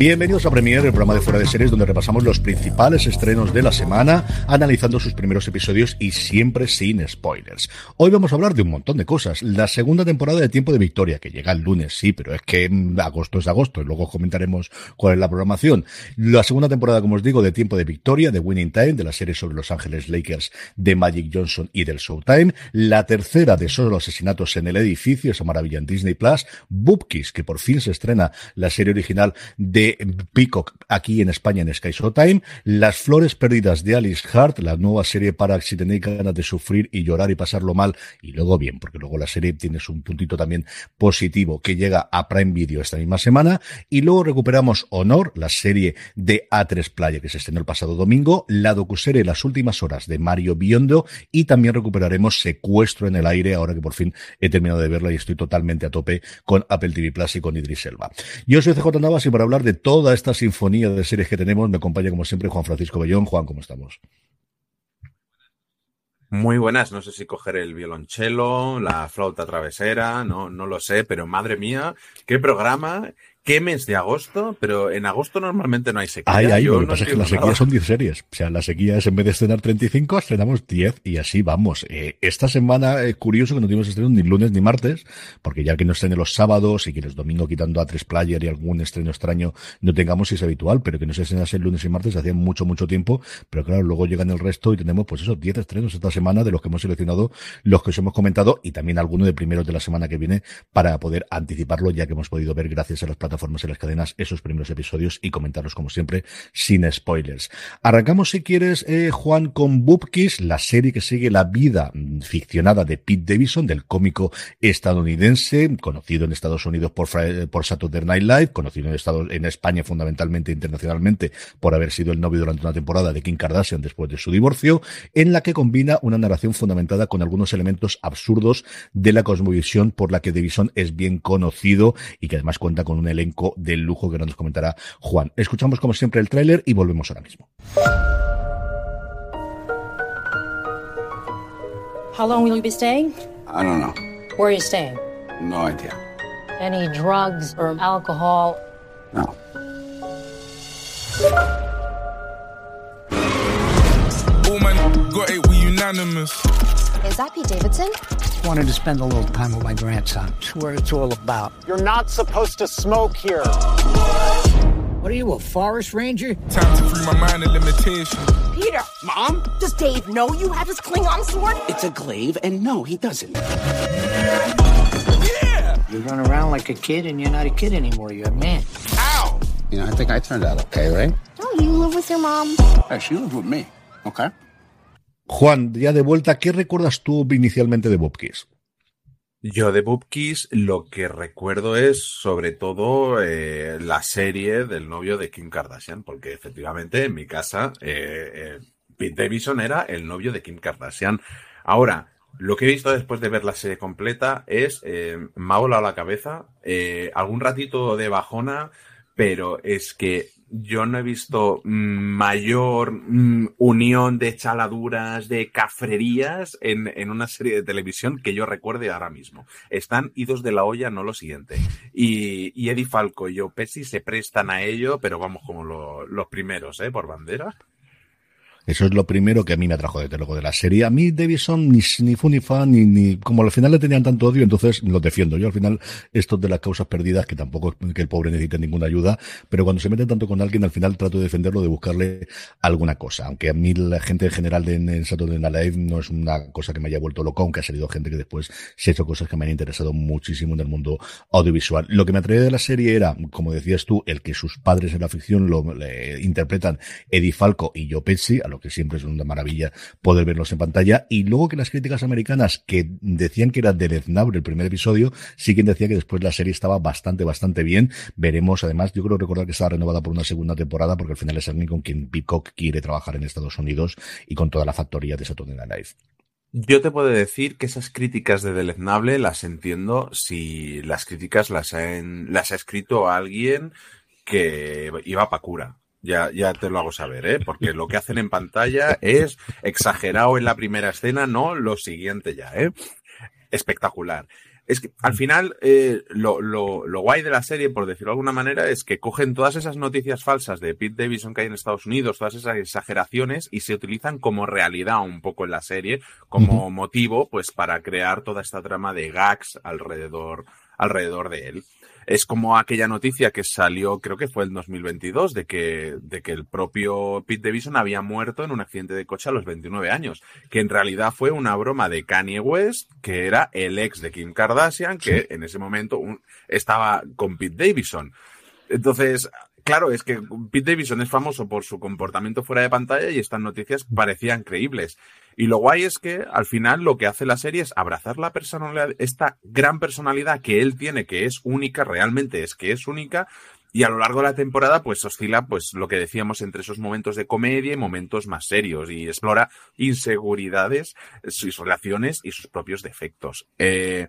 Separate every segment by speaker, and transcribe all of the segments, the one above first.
Speaker 1: Bienvenidos a Premier, el programa de Fuera de Series, donde repasamos los principales estrenos de la semana, analizando sus primeros episodios y siempre sin spoilers. Hoy vamos a hablar de un montón de cosas. La segunda temporada de Tiempo de Victoria, que llega el lunes, sí, pero es que agosto es agosto, y luego comentaremos cuál es la programación. La segunda temporada, como os digo, de Tiempo de Victoria, de Winning Time, de la serie sobre Los Ángeles Lakers de Magic Johnson y del Showtime. La tercera de Solo asesinatos en el edificio, esa maravilla en Disney Plus. Boopkiss, que por fin se estrena la serie original Peacock aquí en España en Sky Showtime, Las Flores Perdidas de Alice Hart, la nueva serie para si tenéis ganas de sufrir y llorar y pasarlo mal, y luego bien, porque luego la serie tiene un puntito también positivo que llega a Prime Video esta misma semana, y luego recuperamos Honor, la serie de A3 Playa que se estrenó el pasado domingo, la docuserie Las Últimas Horas de Mario Biondo, y también recuperaremos Secuestro en el Aire, ahora que por fin he terminado de verla y estoy totalmente a tope con Apple TV Plus y con Idris Elba. Yo soy CJ Navas y para hablar de toda esta sinfonía de series que tenemos, me acompaña como siempre Juan Francisco Bellón. Juan, ¿cómo estamos?
Speaker 2: Muy buenas, no sé si coger el violonchelo, la flauta travesera, no, no lo sé, pero madre mía, qué programa qué mes de agosto, pero en agosto normalmente no hay sequía.
Speaker 1: Hay, hay, lo que pasa es que la sequía son 10 series. O sea, la sequía es en vez de estrenar 35, estrenamos 10 y así vamos. Eh, esta semana, es curioso que no tuvimos estreno ni lunes ni martes, porque ya que no estrene los sábados y que los domingos quitando a tres player y algún estreno extraño no tengamos, si es habitual, pero que no se estrenase el lunes y martes hacía mucho, mucho tiempo. Pero claro, luego llegan el resto y tenemos pues esos 10 estrenos esta semana de los que hemos seleccionado, los que os hemos comentado y también alguno de primeros de la semana que viene para poder anticiparlo ya que hemos podido ver gracias a las plataformas plataformas y las cadenas esos primeros episodios y comentarlos como siempre sin spoilers. Arrancamos si quieres, eh, Juan, con Boopkiss, la serie que sigue la vida mm, ficcionada de Pete Davidson, del cómico estadounidense, conocido en Estados Unidos por, por Saturday Night Live, conocido en, Estados, en España fundamentalmente internacionalmente por haber sido el novio durante una temporada de Kim Kardashian después de su divorcio, en la que combina una narración fundamentada con algunos elementos absurdos de la cosmovisión por la que Davidson es bien conocido y que además cuenta con un elenco del lujo que nos comentará Juan. Escuchamos como siempre el tráiler y volvemos ahora mismo.
Speaker 3: How long will you be staying?
Speaker 4: I don't know.
Speaker 3: Where are you staying?
Speaker 4: No idea.
Speaker 3: Any drugs or alcohol?
Speaker 4: No.
Speaker 5: All man got it, we unanimous.
Speaker 6: Is that Pete Davidson?
Speaker 7: Wanted to spend a little time with my grandson. It's what it's all about.
Speaker 8: You're not supposed to smoke here.
Speaker 7: What are you, a forest ranger?
Speaker 5: Time to free my mind of limitation.
Speaker 9: Peter!
Speaker 8: Mom?
Speaker 9: Does Dave know you have his Klingon sword?
Speaker 8: It's a glaive, and no, he doesn't.
Speaker 5: Yeah!
Speaker 7: You run around like a kid, and you're not a kid anymore. You're a man.
Speaker 5: Ow!
Speaker 4: You know, I think I turned out okay, right?
Speaker 6: Don't you live with your mom?
Speaker 4: Hey, she lives with me, okay?
Speaker 1: Juan, ya de vuelta, ¿qué recuerdas tú inicialmente de Bob Kiss?
Speaker 2: Yo de Bob Kiss lo que recuerdo es sobre todo eh, la serie del novio de Kim Kardashian, porque efectivamente en mi casa eh, eh, Pete Davidson era el novio de Kim Kardashian. Ahora, lo que he visto después de ver la serie completa es, me ha volado la cabeza, algún ratito de bajona, pero es que yo no he visto mayor mm, unión de chaladuras, de cafrerías en, en, una serie de televisión que yo recuerde ahora mismo. Están idos de la olla, no lo siguiente. Y, y Eddie Falco y Joe Pesci se prestan a ello, pero vamos como lo, los primeros, ¿eh? Por bandera.
Speaker 1: Eso es lo primero que a mí me atrajo desde luego de la serie. A mí Davison ni, ni fue ni fan, ni, ni como al final le tenían tanto odio, entonces lo defiendo. Yo al final, esto de las causas perdidas, que tampoco es que el pobre necesite ninguna ayuda, pero cuando se mete tanto con alguien, al final trato de defenderlo, de buscarle alguna cosa. Aunque a mí la gente en general de, en Saturday Night Live no es una cosa que me haya vuelto loco, aunque ha salido gente que después se ha hecho cosas que me han interesado muchísimo en el mundo audiovisual. Lo que me atraía de la serie era, como decías tú, el que sus padres en la ficción lo interpretan Eddie Falco y Joe Pesci, lo que siempre es una maravilla poder verlos en pantalla. Y luego que las críticas americanas que decían que era deleznable el primer episodio, sí que decía que después la serie estaba bastante, bastante bien. Veremos, además, yo creo recordar que estaba renovada por una segunda temporada porque al final es alguien con quien Peacock quiere trabajar en Estados Unidos y con toda la factoría de Saturday Night Live.
Speaker 2: Yo te puedo decir que esas críticas de Deleznable las entiendo si las críticas las, las ha escrito alguien que iba para cura. Ya, ya te lo hago saber, ¿eh? Porque lo que hacen en pantalla es exagerado en la primera escena, no lo siguiente ya, ¿eh? Espectacular. Es que al final eh, lo, lo, lo, guay de la serie, por decirlo de alguna manera, es que cogen todas esas noticias falsas de Pete Davidson que hay en Estados Unidos, todas esas exageraciones y se utilizan como realidad un poco en la serie, como motivo, pues para crear toda esta trama de gags alrededor, alrededor de él es como aquella noticia que salió, creo que fue el 2022, de que, de que el propio Pete Davidson había muerto en un accidente de coche a los 29 años, que en realidad fue una broma de Kanye West, que era el ex de Kim Kardashian, que en ese momento estaba con Pete Davidson. Entonces, claro, es que Pete Davidson es famoso por su comportamiento fuera de pantalla y estas noticias parecían creíbles. Y lo guay es que al final lo que hace la serie es abrazar la personalidad, esta gran personalidad que él tiene, que es única, realmente es que es única, y a lo largo de la temporada, pues oscila, pues lo que decíamos entre esos momentos de comedia y momentos más serios y explora inseguridades, sus relaciones y sus propios defectos. Eh,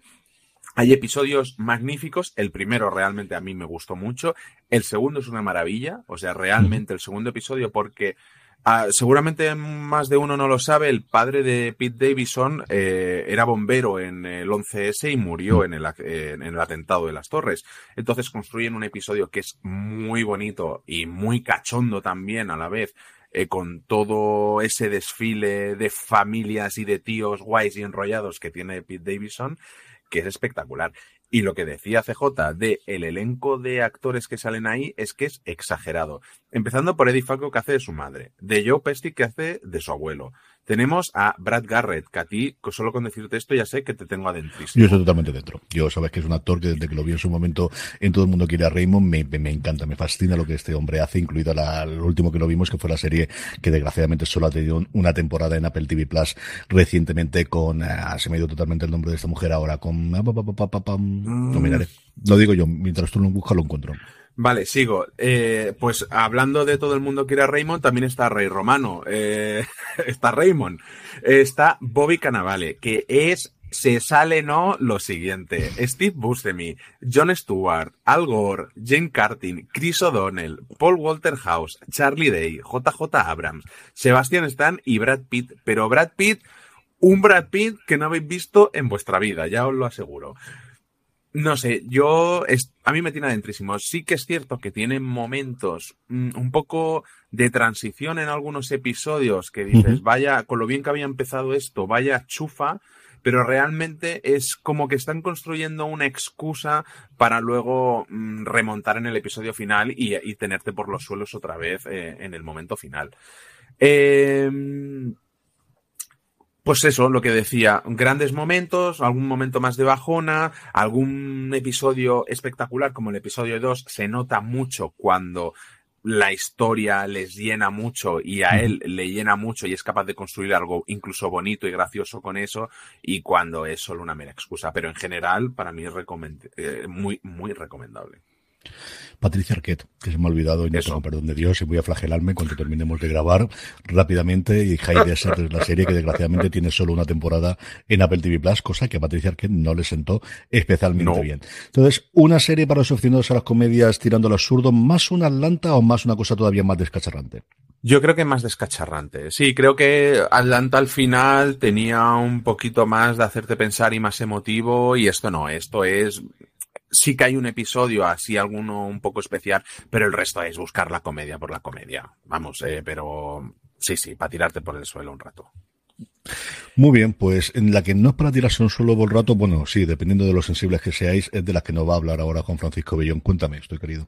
Speaker 2: hay episodios magníficos. El primero realmente a mí me gustó mucho. El segundo es una maravilla. O sea, realmente el segundo episodio porque Ah, seguramente más de uno no lo sabe, el padre de Pete Davidson eh, era bombero en el 11S y murió en el, en el, atentado de las torres. Entonces construyen un episodio que es muy bonito y muy cachondo también a la vez, eh, con todo ese desfile de familias y de tíos guays y enrollados que tiene Pete Davidson, que es espectacular. Y lo que decía CJ de el elenco de actores que salen ahí es que es exagerado. Empezando por Eddie Falco que hace de su madre, de Joe Pesci que hace de su abuelo, tenemos a Brad Garrett, que a ti, solo con decirte esto, ya sé que te tengo adentrísimo.
Speaker 1: Yo estoy totalmente dentro. Yo sabes que es un actor que desde que lo vi en su momento en Todo el Mundo Quiere a Raymond, me, me, encanta, me fascina lo que este hombre hace, incluido la, lo último que lo vimos, que fue la serie que desgraciadamente solo ha tenido una temporada en Apple TV Plus recientemente con, ah, se me ha ido totalmente el nombre de esta mujer ahora, con, ah, no miraré. Lo digo yo, mientras tú lo buscas lo encuentro.
Speaker 2: Vale, sigo. Eh, pues hablando de todo el mundo que era Raymond, también está Rey Romano, eh, está Raymond, está Bobby Cannavale, que es, se sale no lo siguiente, Steve Buscemi, Jon Stewart, Al Gore, Jane Cartin, Chris O'Donnell, Paul Walter House, Charlie Day, JJ Abrams, Sebastian Stan y Brad Pitt, pero Brad Pitt, un Brad Pitt que no habéis visto en vuestra vida, ya os lo aseguro. No sé, yo, a mí me tiene adentrísimo. Sí que es cierto que tiene momentos mm, un poco de transición en algunos episodios que dices, vaya, con lo bien que había empezado esto, vaya chufa, pero realmente es como que están construyendo una excusa para luego mm, remontar en el episodio final y, tenerte por los suelos otra vez eh, en el momento final. Eh, pues eso, lo que decía, grandes momentos, algún momento más de bajona, algún episodio espectacular como el episodio 2, se nota mucho cuando la historia les llena mucho y a él le llena mucho y es capaz de construir algo incluso bonito y gracioso con eso y cuando es solo una mera excusa. Pero en general, para mí es eh, muy, muy recomendable.
Speaker 1: Patricia Arquette, que se me ha olvidado y no tengo perdón de Dios y voy a flagelarme cuando terminemos de grabar rápidamente y Desert es la serie que desgraciadamente tiene solo una temporada en Apple TV Plus, cosa que a Patricia Arquette no le sentó especialmente bien. Entonces, una serie para los aficionados a las comedias tirando al absurdo, más una Atlanta o más una cosa todavía más descacharrante.
Speaker 2: Yo creo que más descacharrante. Sí, creo que Atlanta al final tenía un poquito más de hacerte pensar y más emotivo y esto no, esto es sí que hay un episodio así, alguno un poco especial, pero el resto es buscar la comedia por la comedia. Vamos, eh, pero Sí, sí, para tirarte por el suelo un rato.
Speaker 1: Muy bien, pues en la que no es para tirarse un suelo por rato, bueno, sí, dependiendo de lo sensibles que seáis, es de la que nos va a hablar ahora Juan Francisco Bellón. Cuéntame, estoy querido.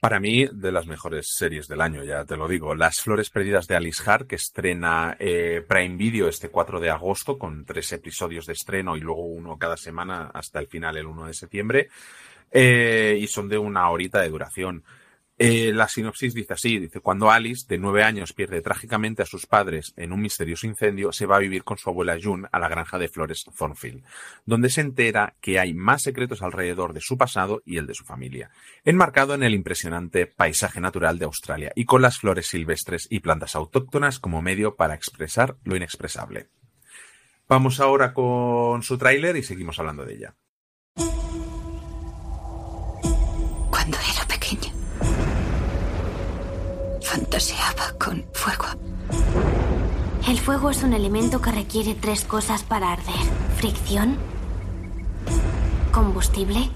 Speaker 2: Para mí, de las mejores series del año, ya te lo digo. Las Flores Perdidas de Alice Hart, que estrena eh, Prime Video este 4 de agosto, con tres episodios de estreno y luego uno cada semana hasta el final, el 1 de septiembre. Eh, y son de una horita de duración. Eh, la sinopsis dice así, dice, cuando Alice, de nueve años, pierde trágicamente a sus padres en un misterioso incendio, se va a vivir con su abuela June a la granja de flores Thornfield, donde se entera que hay más secretos alrededor de su pasado y el de su familia, enmarcado en el impresionante paisaje natural de Australia y con las flores silvestres y plantas autóctonas como medio para expresar lo inexpresable. Vamos ahora con su tráiler y seguimos hablando de ella.
Speaker 10: Fantaseaba con fuego.
Speaker 11: El fuego es un elemento que requiere tres cosas para arder. Fricción, combustible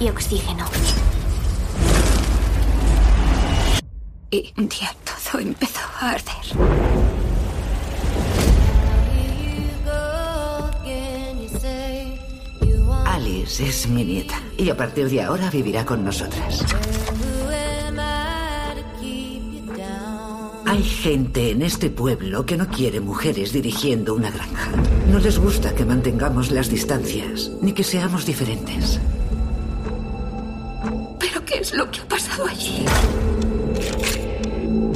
Speaker 11: y oxígeno.
Speaker 10: Y un día todo empezó a arder.
Speaker 12: Alice es mi nieta y a partir de ahora vivirá con nosotras. Hay gente en este pueblo que no quiere mujeres dirigiendo una granja. No les gusta que mantengamos las distancias, ni que seamos diferentes.
Speaker 10: ¿Pero qué es lo que ha pasado allí?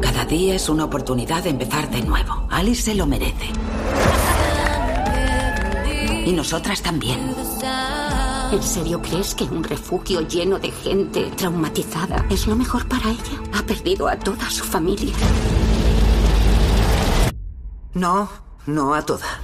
Speaker 8: Cada día es una oportunidad de empezar de nuevo. Alice se lo merece. Y nosotras también.
Speaker 10: ¿En serio crees que un refugio lleno de gente traumatizada es lo mejor para ella? Ha perdido a toda su familia.
Speaker 12: No, no a toda.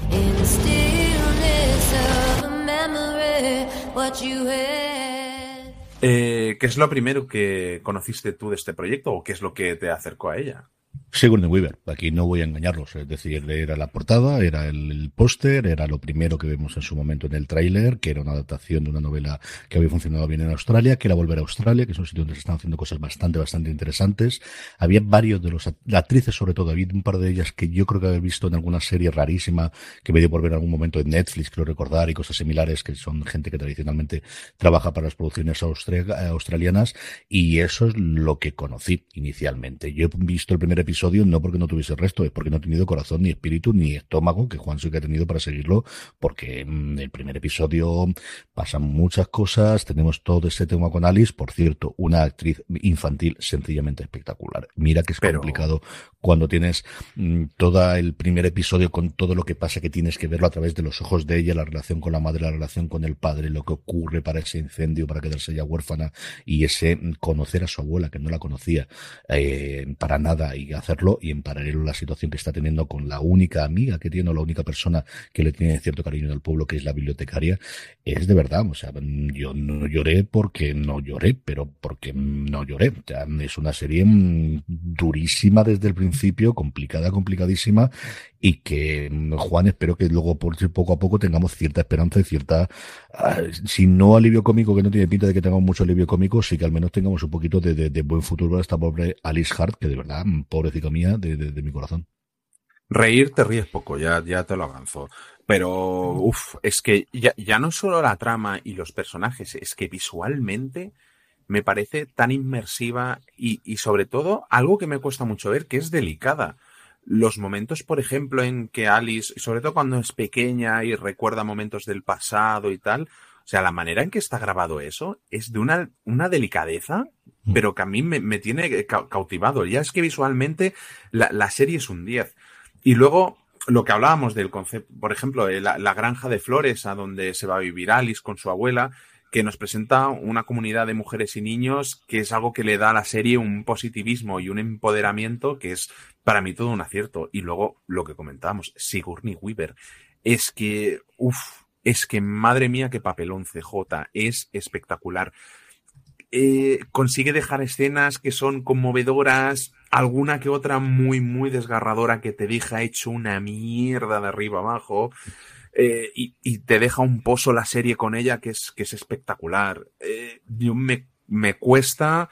Speaker 2: Eh, ¿Qué es lo primero que conociste tú de este proyecto o qué es lo que te acercó a ella?
Speaker 1: Sigourney Weaver, aquí no voy a engañarlos, es decir, era la portada, era el, póster, era lo primero que vemos en su momento en el tráiler, que era una adaptación de una novela que había funcionado bien en Australia, que era volver a Australia, que es un sitio donde se están haciendo cosas bastante, bastante interesantes. Había varios de los actrices, sobre todo, había un par de ellas que yo creo que había visto en alguna serie rarísima que me dio por ver en algún momento en Netflix, creo recordar, y cosas similares, que son gente que tradicionalmente trabaja para las producciones australianas, y eso es lo que conocí inicialmente. Yo he visto el primer episodio no porque no tuviese el resto, es porque no he tenido corazón, ni espíritu, ni estómago, que Juan sí que ha tenido para seguirlo, porque en el primer episodio pasan muchas cosas, tenemos todo ese tema con Alice, por cierto, una actriz infantil sencillamente espectacular. Mira que es Pero... complicado cuando tienes mmm, todo el primer episodio con todo lo que pasa, que tienes que verlo a través de los ojos de ella, la relación con la madre, la relación con el padre, lo que ocurre para ese incendio, para quedarse ya huérfana, y ese conocer a su abuela, que no la conocía eh, para nada, y hacerlo, y en paralelo la situación que está teniendo con la única amiga que tiene, o la única persona que le tiene cierto cariño del pueblo, que es la bibliotecaria, es de verdad, o sea, yo no lloré porque no lloré, pero porque no lloré. Es una serie durísima desde el principio, complicada, complicadísima, y que, Juan, espero que luego por poco a poco tengamos cierta esperanza y cierta, uh, si no alivio cómico, que no tiene pinta de que tengamos mucho alivio cómico, sí que al menos tengamos un poquito de, de, de buen futuro para esta pobre Alice Hart, que de verdad, pobrecita mía, de, de, de mi corazón.
Speaker 2: Reír te ríes poco, ya, ya te lo avanzo. Pero, uff, es que ya, ya no solo la trama y los personajes, es que visualmente me parece tan inmersiva y, y sobre todo algo que me cuesta mucho ver, que es delicada. Los momentos, por ejemplo, en que Alice, sobre todo cuando es pequeña y recuerda momentos del pasado y tal, o sea, la manera en que está grabado eso es de una, una delicadeza, pero que a mí me, me tiene cautivado. Ya es que visualmente la, la serie es un 10. Y luego, lo que hablábamos del concepto, por ejemplo, la, la, granja de flores a donde se va a vivir Alice con su abuela, que nos presenta una comunidad de mujeres y niños que es algo que le da a la serie un positivismo y un empoderamiento que es para mí todo un acierto. Y luego lo que comentábamos, Sigourney Weaver, es que, uff, es que madre mía qué papelón CJ, es espectacular. Eh, consigue dejar escenas que son conmovedoras, alguna que otra muy, muy desgarradora que te deja hecho una mierda de arriba abajo. Eh, y, y, te deja un pozo la serie con ella que es, que es espectacular. Eh, yo me, me cuesta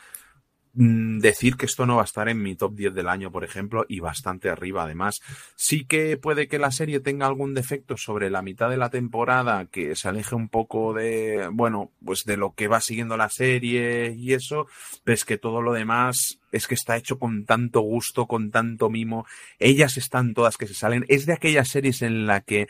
Speaker 2: mm, decir que esto no va a estar en mi top 10 del año, por ejemplo, y bastante arriba además. Sí que puede que la serie tenga algún defecto sobre la mitad de la temporada, que se aleje un poco de, bueno, pues de lo que va siguiendo la serie y eso, pero es que todo lo demás es que está hecho con tanto gusto, con tanto mimo. Ellas están todas que se salen. Es de aquellas series en la que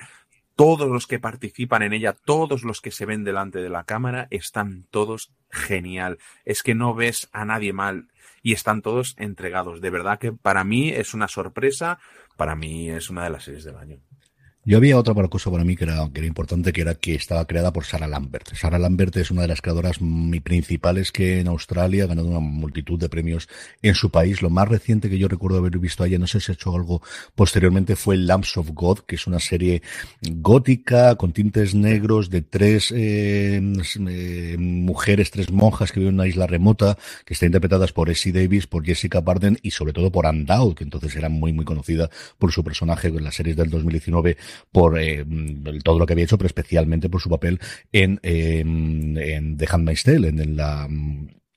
Speaker 2: todos los que participan en ella, todos los que se ven delante de la cámara, están todos genial. Es que no ves a nadie mal y están todos entregados. De verdad que para mí es una sorpresa, para mí es una de las series del año.
Speaker 1: Yo había otra cosa para mí que era, que era importante, que era que estaba creada por Sarah Lambert. Sarah Lambert es una de las creadoras principales que en Australia ha ganado una multitud de premios en su país. Lo más reciente que yo recuerdo haber visto a ella, no sé si ha hecho algo posteriormente, fue Lamps of God, que es una serie gótica con tintes negros de tres eh, eh, mujeres, tres monjas que viven en una isla remota, que está interpretadas por Essie Davis, por Jessica Barden y sobre todo por Anne Dowd, que entonces era muy, muy conocida por su personaje en las series del 2019 por eh, todo lo que había hecho, pero especialmente por su papel en, eh, en The Handmaid's Tale, en la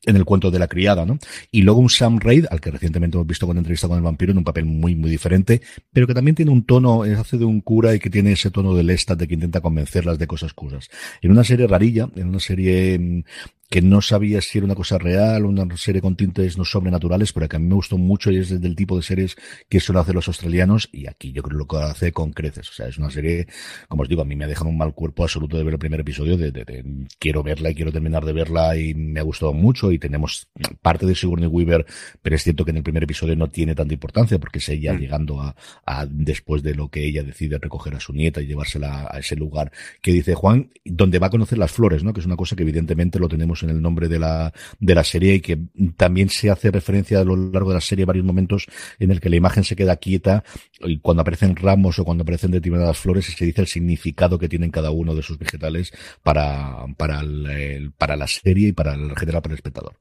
Speaker 1: en el cuento de la criada, ¿no? Y luego un Sam Raid, al que recientemente hemos visto con entrevista con el vampiro, en un papel muy, muy diferente, pero que también tiene un tono, hace de un cura y que tiene ese tono del Lestat de que intenta convencerlas de cosas cosas. En una serie rarilla, en una serie mm, que no sabía si era una cosa real, una serie con tintes no sobrenaturales, pero que a mí me gustó mucho y es del tipo de series que suelen hacer los australianos y aquí yo creo que lo hace con creces. O sea, es una serie, como os digo, a mí me ha dejado un mal cuerpo absoluto de ver el primer episodio, de, de, quiero verla y quiero terminar de verla y me ha gustado mucho y tenemos parte de Sigourney Weaver, pero es cierto que en el primer episodio no tiene tanta importancia porque es ella mm. llegando a, a, después de lo que ella decide recoger a su nieta y llevársela a ese lugar que dice Juan, donde va a conocer las flores, ¿no? Que es una cosa que evidentemente lo tenemos en el nombre de la, de la serie y que también se hace referencia a lo largo de la serie varios momentos en el que la imagen se queda quieta y cuando aparecen ramos o cuando aparecen determinadas flores y se dice el significado que tienen cada uno de sus vegetales para, para, el, para la serie y para el general para el espectador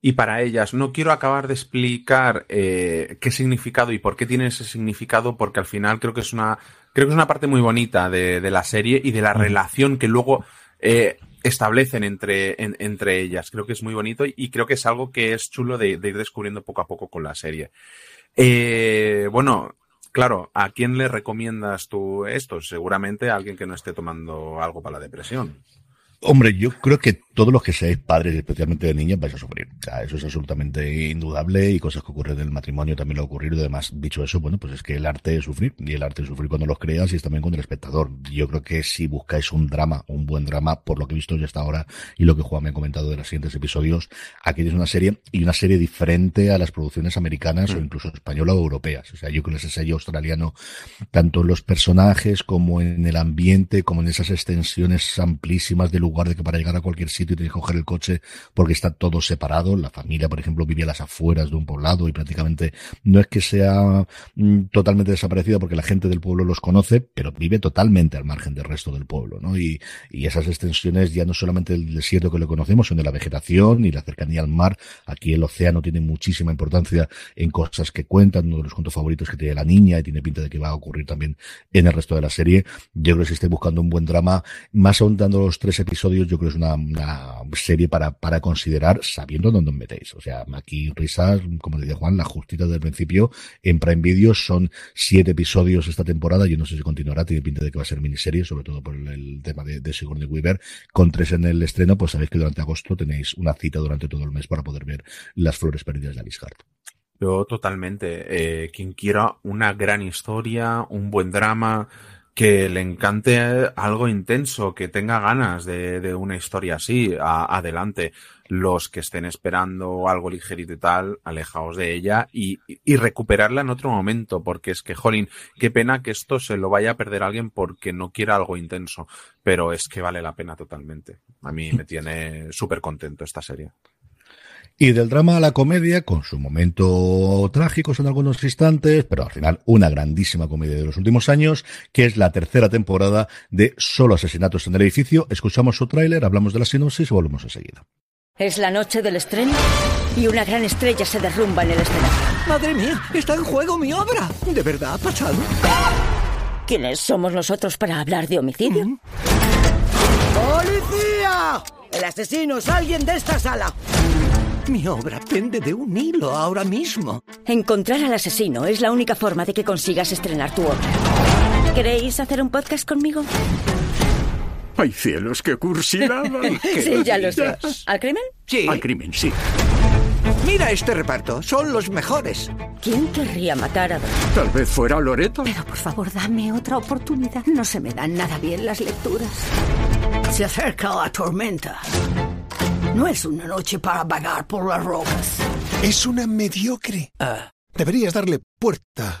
Speaker 2: y para ellas. No quiero acabar de explicar eh, qué significado y por qué tiene ese significado, porque al final creo que es una, creo que es una parte muy bonita de, de la serie y de la relación que luego eh, establecen entre, entre ellas. Creo que es muy bonito y, creo que es algo que es chulo de, ir descubriendo poco a poco con la serie. Eh, bueno, claro, ¿a quién le recomiendas tú esto? Seguramente a alguien que no esté tomando algo para la depresión.
Speaker 1: Hombre, yo creo que todos los que seáis padres, especialmente de niños, vais a sufrir. O sea, eso es absolutamente indudable y cosas que ocurren en el matrimonio también lo ha ocurrido. Además, dicho eso, bueno, pues es que el arte es sufrir y el arte es sufrir cuando los creas y es también con el espectador. Yo creo que si buscáis un drama, un buen drama, por lo que he visto ya hasta ahora y lo que Juan me ha comentado de los siguientes episodios, aquí tienes una serie y una serie diferente a las producciones americanas o mm. incluso españolas o europeas. O sea, yo creo que ese sello australiano, tanto en los personajes como en el ambiente, como en esas extensiones amplísimas de lugar de que para llegar a cualquier sitio y tienes que coger el coche porque está todo separado. La familia, por ejemplo, vive a las afueras de un poblado y prácticamente no es que sea mm, totalmente desaparecida porque la gente del pueblo los conoce, pero vive totalmente al margen del resto del pueblo, ¿no? Y, y esas extensiones ya no solamente del desierto que lo conocemos, sino de la vegetación y la cercanía al mar. Aquí el océano tiene muchísima importancia en cosas que cuentan, uno de los cuentos favoritos que tiene la niña y tiene pinta de que va a ocurrir también en el resto de la serie. Yo creo que si esté buscando un buen drama, más aún dando los tres episodios, yo creo que es una serie para, para considerar sabiendo dónde os metéis. O sea, aquí risas, como decía Juan, la justita del principio en Prime Video son siete episodios esta temporada. Yo no sé si continuará, tiene pinta de que va a ser miniserie, sobre todo por el, tema de, de Sigourney Weaver. Con tres en el estreno, pues sabéis que durante agosto tenéis una cita durante todo el mes para poder ver las flores perdidas de Alice Hart.
Speaker 2: Yo totalmente. Eh, quien quiera una gran historia, un buen drama, que le encante algo intenso, que tenga ganas de, de una historia así, adelante. Los que estén esperando algo ligerito y tal, alejaos de ella y, y, recuperarla en otro momento, porque es que, jolín, qué pena que esto se lo vaya a perder alguien porque no quiera algo intenso, pero es que vale la pena totalmente. A mí me tiene súper contento esta serie.
Speaker 1: Y del drama a la comedia, con su momento trágico en algunos instantes, pero al final una grandísima comedia de los últimos años, que es la tercera temporada de Solo Asesinatos en el Edificio. Escuchamos su tráiler, hablamos de la sinopsis y volvemos enseguida.
Speaker 13: Es la noche del estreno y una gran estrella se derrumba en el escenario.
Speaker 14: ¡Madre mía! ¡Está en juego mi obra! ¿De verdad ha pasado?
Speaker 13: ¿Quiénes somos nosotros para hablar de homicidio? ¿Mm?
Speaker 14: ¡Policía! El asesino es alguien de esta sala. Mi obra pende de un hilo ahora mismo.
Speaker 13: Encontrar al asesino es la única forma de que consigas estrenar tu obra. ¿Queréis hacer un podcast conmigo?
Speaker 15: ¡Ay cielos, qué cursilada!
Speaker 13: sí, ya lo sé. ¿Al crimen?
Speaker 14: Sí.
Speaker 15: Al crimen, sí.
Speaker 14: Mira este reparto, son los mejores.
Speaker 13: ¿Quién querría matar a dos?
Speaker 15: Tal vez fuera Loreto.
Speaker 16: Pero por favor, dame otra oportunidad. No se me dan nada bien las lecturas.
Speaker 7: Se acerca la tormenta. No es una noche para vagar por las rocas.
Speaker 17: Es una mediocre.
Speaker 7: Ah.
Speaker 17: Deberías darle puerta.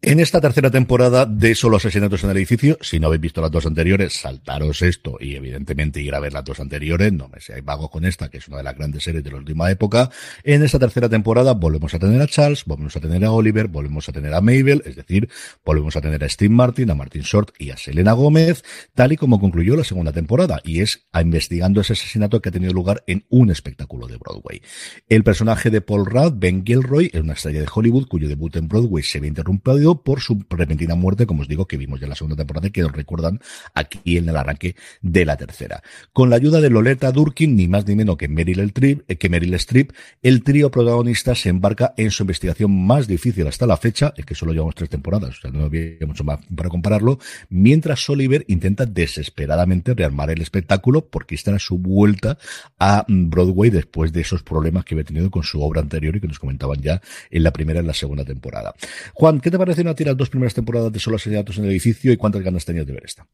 Speaker 1: En esta tercera temporada de Solo Asesinatos en el Edificio, si no habéis visto las dos anteriores, saltaros esto y evidentemente ir a ver las dos anteriores, no me seáis vagos con esta, que es una de las grandes series de la última época. En esta tercera temporada volvemos a tener a Charles, volvemos a tener a Oliver, volvemos a tener a Mabel, es decir, volvemos a tener a Steve Martin, a Martin Short y a Selena Gómez, tal y como concluyó la segunda temporada, y es a investigando ese asesinato que ha tenido lugar en un espectáculo de Broadway. El personaje de Paul Rudd, Ben Gilroy, es una estrella de Hollywood cuyo debut en Broadway se ve interrumpido por su repentina muerte, como os digo, que vimos ya en la segunda temporada y que os recuerdan aquí en el arranque de la tercera. Con la ayuda de Loleta Durkin, ni más ni menos que Meryl, Streep, eh, que Meryl Streep, el trío protagonista se embarca en su investigación más difícil hasta la fecha, el que solo llevamos tres temporadas, o sea, no había mucho más para compararlo, mientras Oliver intenta desesperadamente rearmar el espectáculo porque está a su vuelta a Broadway después de esos problemas que había tenido con su obra anterior y que nos comentaban ya en la primera y la segunda temporada. Juan, ¿qué te parecen a ti las dos primeras temporadas de Solo Asesinatos en el Edificio y cuántas ganas tenías de ver esta?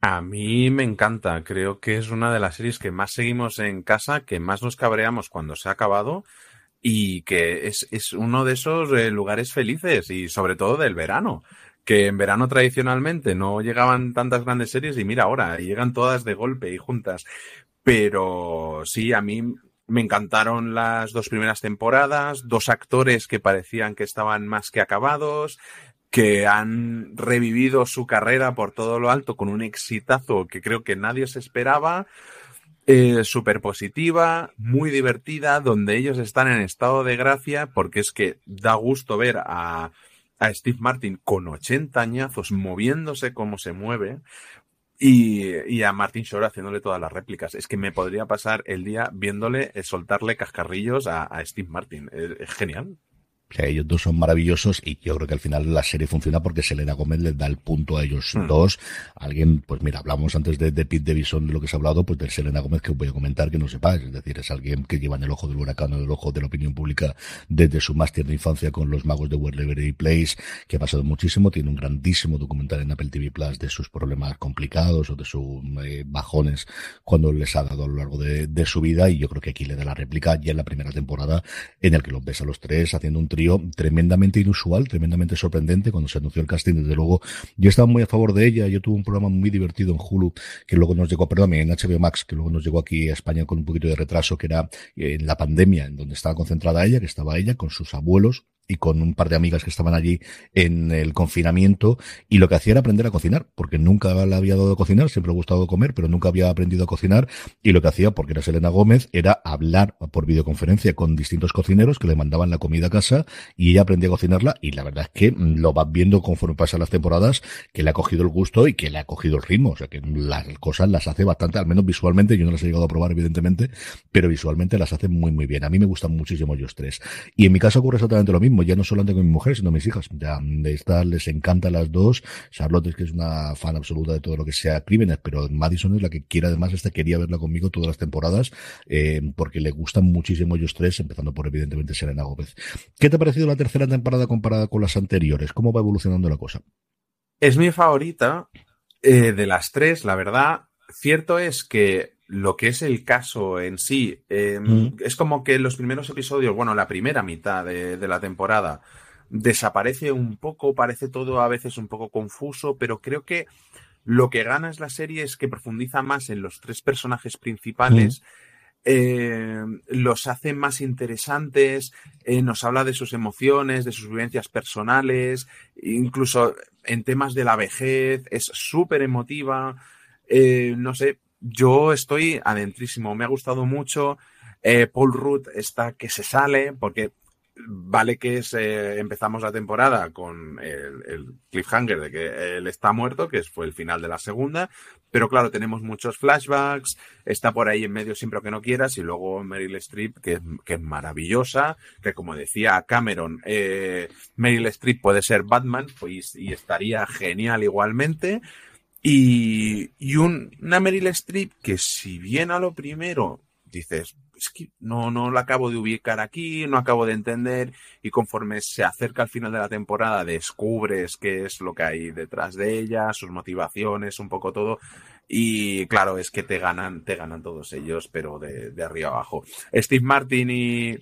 Speaker 2: A mí me encanta, creo que es una de las series que más seguimos en casa, que más nos cabreamos cuando se ha acabado y que es, es uno de esos eh, lugares felices y sobre todo del verano, que en verano tradicionalmente no llegaban tantas grandes series y mira ahora, llegan todas de golpe y juntas. Pero sí, a mí me encantaron las dos primeras temporadas, dos actores que parecían que estaban más que acabados, que han revivido su carrera por todo lo alto con un exitazo que creo que nadie se esperaba, eh, positiva, muy divertida, donde ellos están en estado de gracia, porque es que da gusto ver a, a Steve Martin con 80 añazos moviéndose como se mueve. Y, y, a Martin Short haciéndole todas las réplicas. Es que me podría pasar el día viéndole soltarle cascarrillos a, a Steve Martin. Es genial.
Speaker 1: O sea, ellos dos son maravillosos y yo creo que al final la serie funciona porque Selena Gómez les da el punto a ellos
Speaker 2: Hmm.
Speaker 1: dos. Alguien, pues mira, hablamos antes de, de Pete Davidson de lo que se ha hablado, pues de Selena Gómez que os voy a comentar que no sepáis. Es decir, es alguien que lleva en el ojo del huracán, en el ojo de la opinión pública desde su más tierna infancia con los magos de Wherever Place, que ha pasado muchísimo. Tiene un grandísimo documental en Apple TV Plus de sus problemas complicados o de sus eh, bajones cuando les ha dado a lo largo de, de su vida. Y yo creo que aquí le da la réplica ya en la primera temporada en el que los ves a los tres haciendo un tremendamente inusual, tremendamente sorprendente. Cuando se anunció el casting, desde luego, yo estaba muy a favor de ella. Yo tuve un programa muy divertido en Hulu, que luego nos llegó, perdón, en HBO Max, que luego nos llegó aquí a España con un poquito de retraso, que era eh, en la pandemia, en donde estaba concentrada ella, que estaba ella con sus abuelos y con un par de amigas que estaban allí en el confinamiento y lo que hacía era aprender a cocinar, porque nunca le había dado a cocinar, siempre le ha gustado comer, pero nunca había aprendido a cocinar y lo que hacía, porque era Selena Gómez, era hablar por videoconferencia con distintos cocineros que le mandaban la comida a casa y ella aprendía a cocinarla y la verdad es que lo vas viendo conforme pasan las temporadas que le ha cogido el gusto y que le ha cogido el ritmo, o sea que las cosas las hace bastante, al menos visualmente, yo no las he llegado a probar evidentemente, pero visualmente las hace muy muy bien. A mí me gustan muchísimo ellos tres. Y en mi caso ocurre exactamente lo mismo, ya no solamente con mi mujer, sino mis hijas. Ya de estas les encanta las dos. Charlotte es que es una fan absoluta de todo lo que sea crímenes, pero Madison es la que quiere, además, esta quería verla conmigo todas las temporadas, eh, porque le gustan muchísimo ellos tres, empezando por evidentemente Serena Gómez. ¿Qué te ha parecido la tercera temporada comparada con las anteriores? ¿Cómo va evolucionando la cosa?
Speaker 2: Es mi favorita eh, de las tres, la verdad. Cierto es que lo que es el caso en sí, eh,
Speaker 1: Mm.
Speaker 2: es como que los primeros episodios, bueno, la primera mitad de, de la temporada, desaparece un poco, parece todo a veces un poco confuso, pero creo que Lo que gana es la serie es que profundiza más en los tres personajes principales. Eh, los hace más interesantes, eh, nos habla de sus emociones, de sus vivencias personales, incluso en temas de la vejez, es súper emotiva. Eh, no sé, yo estoy adentrísimo, me ha gustado mucho. Paul Rudd está que se sale, porque vale que es, eh, empezamos la temporada con el, el, cliffhanger de que él está muerto, que fue el final de la segunda, pero claro, tenemos muchos flashbacks, está por ahí en medio siempre que no quieras, y luego Meryl Streep, que, que es maravillosa, que como decía Cameron, eh, Meryl Streep puede ser Batman, pues, y estaría genial igualmente. Y, un, una Meryl Streep que si bien a lo primero dices, es que no, no lo acabo de ubicar aquí, no acabo de entender y conforme se acerca al final de la temporada descubres qué es lo que hay detrás de ella, sus motivaciones, un poco todo y claro, es que te ganan, te ganan todos ellos, pero de, arriba abajo. Steve Martin y,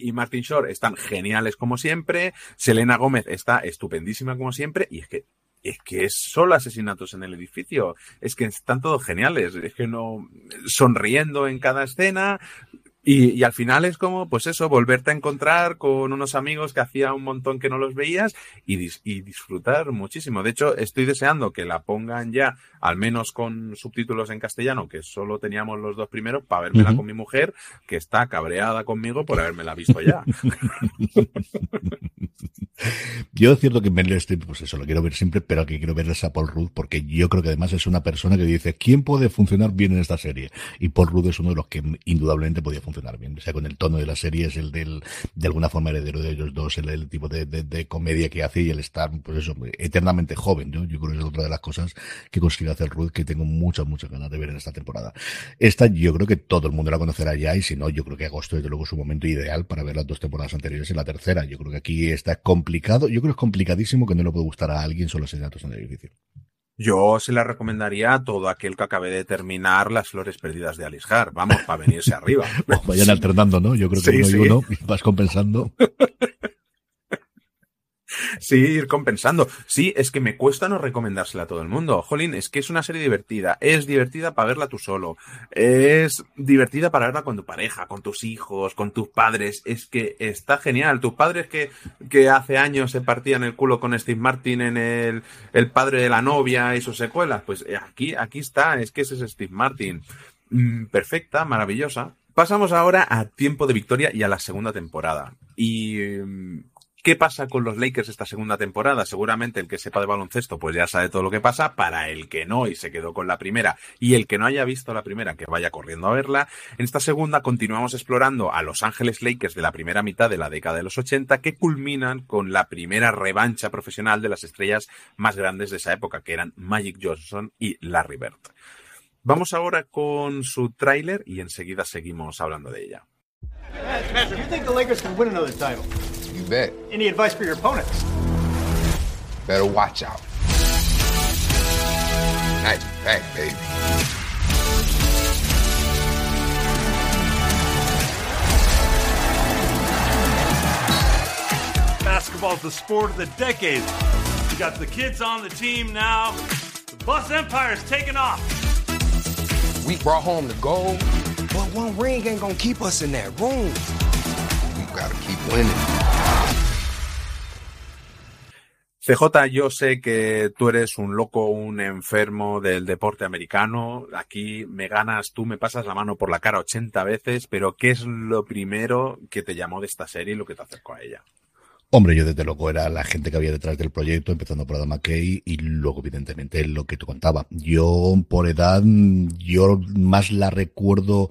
Speaker 2: y Martin Shore están geniales como siempre, Selena Gómez está estupendísima como siempre y es que es que es solo asesinatos en el edificio. Es que están todos geniales. Es que no sonriendo en cada escena. Y, y, al final es como, pues eso, volverte a encontrar con unos amigos que hacía un montón que no los veías y, dis y disfrutar muchísimo. De hecho, estoy deseando que la pongan ya, al menos con subtítulos en castellano, que solo teníamos los dos primeros, para vérmela uh -huh. con mi mujer, que está cabreada conmigo por habérmela visto ya.
Speaker 1: Yo es cierto que Meryl Streep, pues eso, lo quiero ver siempre, pero aquí quiero ver a Paul Rudd, porque yo creo que además es una persona que dice, ¿quién puede funcionar bien en esta serie? Y Paul Rudd es uno de los que indudablemente podía funcionar bien. O sea, con el tono de la serie es el del, de alguna forma heredero de ellos dos, el, tipo de, comedia que hace y el estar, pues eso, eternamente joven. Yo creo que es otra de las cosas que consigue hacer Rudd que tengo muchas, muchas ganas de ver en esta temporada. Esta yo creo que todo el mundo la conocerá ya y si no, yo creo que agosto desde luego es un momento ideal para ver las dos temporadas anteriores y la tercera. Yo creo que aquí está complicado, yo creo que es complicadísimo que no le puede gustar a alguien solo asesinatos en el edificio.
Speaker 2: Yo se la recomendaría a todo aquel que acabe de terminar las flores perdidas de Alice Hart. Vamos, para venirse arriba.
Speaker 1: Vayan alternando, ¿no? Yo creo que sí, uno sí. y uno vas compensando.
Speaker 2: Sí, ir compensando. Sí, es que me cuesta no recomendársela a todo el mundo. Jolín, es que es una serie divertida. Es divertida para verla tú solo. Es divertida para verla con tu pareja, con tus hijos, con tus padres. Es que está genial. Tus padres que, que hace años se partían el culo con Steve Martin en el, el padre de la novia y sus secuelas. Pues aquí, aquí está. Es que ese es Steve Martin. Mm, perfecta, maravillosa. Pasamos ahora a Tiempo de Victoria y a la segunda temporada. Y mm, ¿Qué pasa con los Lakers esta segunda temporada? Seguramente el que sepa de baloncesto pues ya sabe todo lo que pasa. Para el que no y se quedó con la primera y el que no haya visto la primera que vaya corriendo a verla. En esta segunda continuamos explorando a Los Ángeles Lakers de la primera mitad de la década de los 80 que culminan con la primera revancha profesional de las estrellas más grandes de esa época que eran Magic Johnson y Larry Bird. Vamos ahora con su tráiler y enseguida seguimos hablando de ella.
Speaker 18: Patrick, you think the Lakers can win another title?
Speaker 19: You bet.
Speaker 18: Any advice for your opponents?
Speaker 19: Better watch out. Nice back, baby.
Speaker 20: Basketball's the sport of the decade. You got the kids on the team now. The Bus Empire's taking off.
Speaker 19: We brought home the gold.
Speaker 18: But one ring ain't gonna keep us in that room.
Speaker 19: We gotta keep winning.
Speaker 2: CJ, yo sé que tú eres un loco, un enfermo del deporte americano. Aquí me ganas, tú me pasas la mano por la cara 80 veces, pero ¿qué es lo primero que te llamó de esta serie y lo que te acercó a ella?
Speaker 1: Hombre, yo desde luego era la gente que había detrás del proyecto, empezando por Adam McKay y luego, evidentemente, lo que tú contaba. Yo, por edad, yo más la recuerdo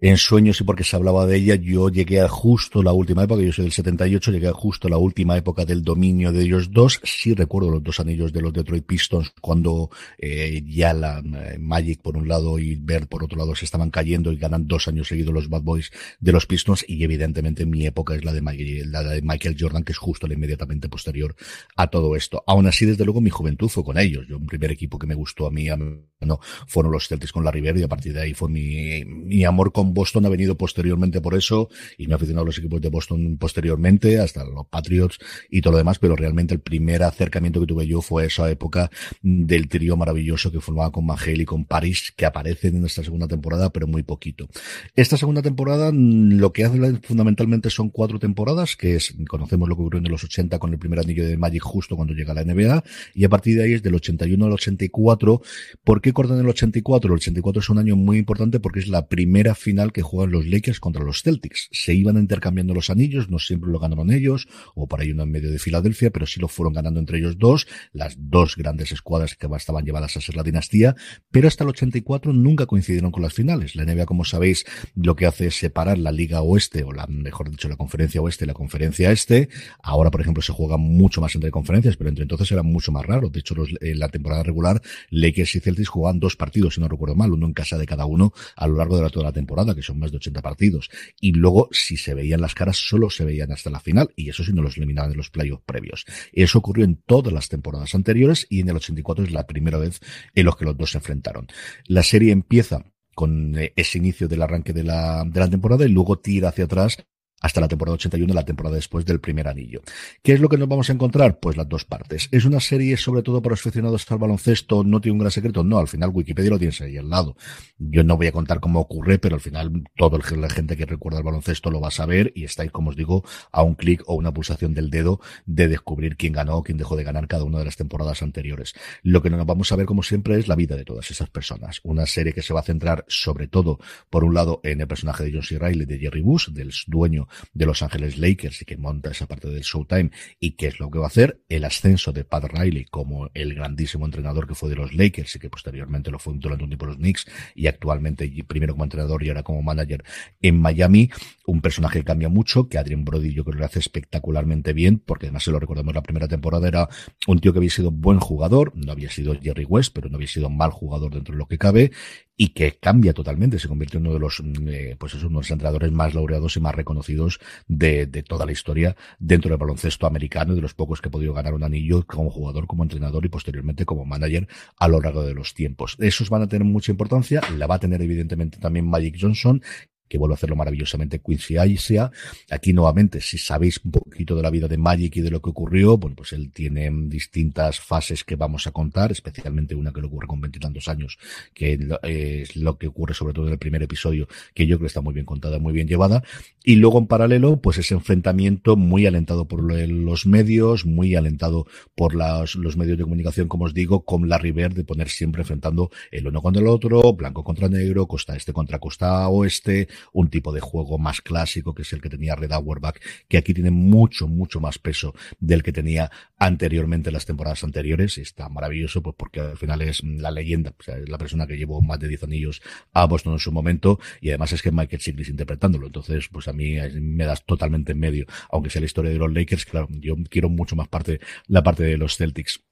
Speaker 1: en sueños y porque se hablaba de ella, yo llegué a justo la última época, yo soy del 78, llegué a justo la última época del dominio de ellos dos. Sí recuerdo los dos anillos de los Detroit Pistons cuando eh, ya la eh, Magic por un lado y Bird por otro lado se estaban cayendo y ganan dos años seguidos los Bad Boys de los Pistons y evidentemente mi época es la de, la de Michael Jordan que es justo la inmediatamente posterior a todo esto. Aún así, desde luego, mi juventud fue con ellos. Yo, un primer equipo que me gustó a mí, a mí no, fueron los Celtics con la River y a partir de ahí fue mi, mi amor con Boston ha venido posteriormente por eso y me ha aficionado a los equipos de Boston posteriormente, hasta los Patriots y todo lo demás, pero realmente el primer acercamiento que tuve yo fue esa época del trío maravilloso que formaba con Magel y con Paris, que aparecen en esta segunda temporada, pero muy poquito. Esta segunda temporada mm, lo que hace fundamentalmente son cuatro temporadas, que es, conocemos lo que ocurrió en los 80 con el primer anillo de Magic justo cuando llega la NBA, y a partir de ahí es del 81 al 84. ¿Por qué cortan el 84? El 84 es un año muy importante porque es la primera final que juegan los Lakers contra los Celtics. Se iban intercambiando los anillos, no siempre lo ganaron ellos, o por ahí uno en medio de Filadelfia, pero sí lo fueron ganando entre ellos dos, las dos grandes escuadras que estaban llevadas a ser la dinastía, pero hasta el 84 nunca coincidieron con las finales. La NBA, como sabéis, lo que hace es separar la Liga Oeste, o la, mejor dicho, la Conferencia Oeste y la Conferencia Este. Ahora, por ejemplo, se juega mucho más entre conferencias, pero entre entonces era mucho más raro. De hecho, los, en la temporada regular, Lakers y Celtics jugaban dos partidos, si no recuerdo mal, uno en casa de cada uno a lo largo de la, toda la temporada, que son más de 80 partidos. Y luego, si se veían las caras, solo se veían hasta la final, y eso si no los eliminaban en los playoffs previos. Eso ocurrió en todas las temporadas anteriores, y en el 84 es la primera vez en los que los dos se enfrentaron. La serie empieza con eh, ese inicio del arranque de la, de la temporada y luego tira hacia atrás hasta la temporada 81, la temporada después del primer anillo. ¿Qué es lo que nos vamos a encontrar? Pues las dos partes. ¿Es una serie sobre todo para los aficionados al baloncesto? ¿No tiene un gran secreto? No, al final Wikipedia lo tienes ahí al lado. Yo no voy a contar cómo ocurre, pero al final toda la gente que recuerda el baloncesto lo va a saber y estáis, como os digo, a un clic o una pulsación del dedo de descubrir quién ganó quién dejó de ganar cada una de las temporadas anteriores. Lo que nos vamos a ver, como siempre, es la vida de todas esas personas. Una serie que se va a centrar sobre todo, por un lado, en el personaje de John C. Riley, de Jerry Bush, del dueño de Los Ángeles Lakers y que monta esa parte del Showtime y qué es lo que va a hacer, el ascenso de Pat Riley como el grandísimo entrenador que fue de los Lakers y que posteriormente lo fue durante un tiempo los Knicks y actualmente primero como entrenador y ahora como manager en Miami, un personaje que cambia mucho, que Adrian Brody yo creo que lo hace espectacularmente bien, porque además se lo recordamos la primera temporada, era un tío que había sido buen jugador, no había sido Jerry West, pero no había sido mal jugador dentro de lo que cabe, y que cambia totalmente, se convierte en uno de los, mm, eh, pues es uno de los entrenadores más laureados y más reconocidos de, de, toda la historia dentro del baloncesto americano y de los pocos que ha podido ganar un anillo como jugador, como entrenador y posteriormente como manager a lo largo de los tiempos. Esos van a tener mucha importancia, la va a tener evidentemente también Magic Johnson, que vuelve a hacerlo maravillosamente Quincy Asia. Aquí nuevamente, si sabéis un poquito de la vida de Magic y de lo que ocurrió, bueno, pues él tiene distintas fases que vamos a contar, especialmente una que le ocurre con veintitantos años, que es lo que ocurre sobre todo en el primer episodio, que yo creo que está muy bien contada, muy bien llevada. Y luego en paralelo, pues ese enfrentamiento muy alentado por los medios, muy alentado por los medios de comunicación, como os digo, con la River de poner siempre enfrentando el uno contra el otro, blanco contra negro, costa este contra costa oeste, un tipo de juego más clásico que es el que tenía Red Auerbach, que aquí tiene mucho, mucho más peso del que tenía anteriormente en las temporadas anteriores. Y está maravilloso, pues porque al final es la leyenda, es la persona que llevó más de 10 anillos a Boston en su momento, y además es que Michael Chiklis interpretándolo. Entonces, pues a mí me das totalmente en medio, aunque sea la historia de los Lakers, claro, yo quiero mucho más parte, la parte de los Celtics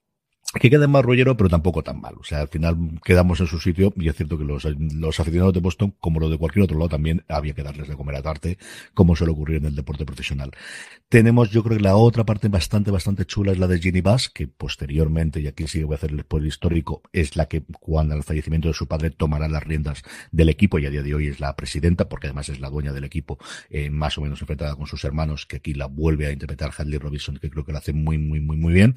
Speaker 1: que quede más rollero, pero tampoco tan mal. O sea, al final quedamos en su sitio y es cierto que los, los aficionados de Boston, como los de cualquier otro lado, también había que darles de comer a tarde, como suele ocurrir en el deporte profesional. Tenemos, yo creo que la otra parte bastante, bastante chula es la de Ginny Bass, que posteriormente, y aquí sí voy a hacer el spoiler histórico, es la que cuando al fallecimiento de su padre tomará las riendas del equipo y a día de hoy es la presidenta, porque además es la dueña del equipo, eh, más o menos enfrentada con sus hermanos, que aquí la vuelve a interpretar Hadley Robinson, que creo que lo hace muy, muy, muy, muy bien.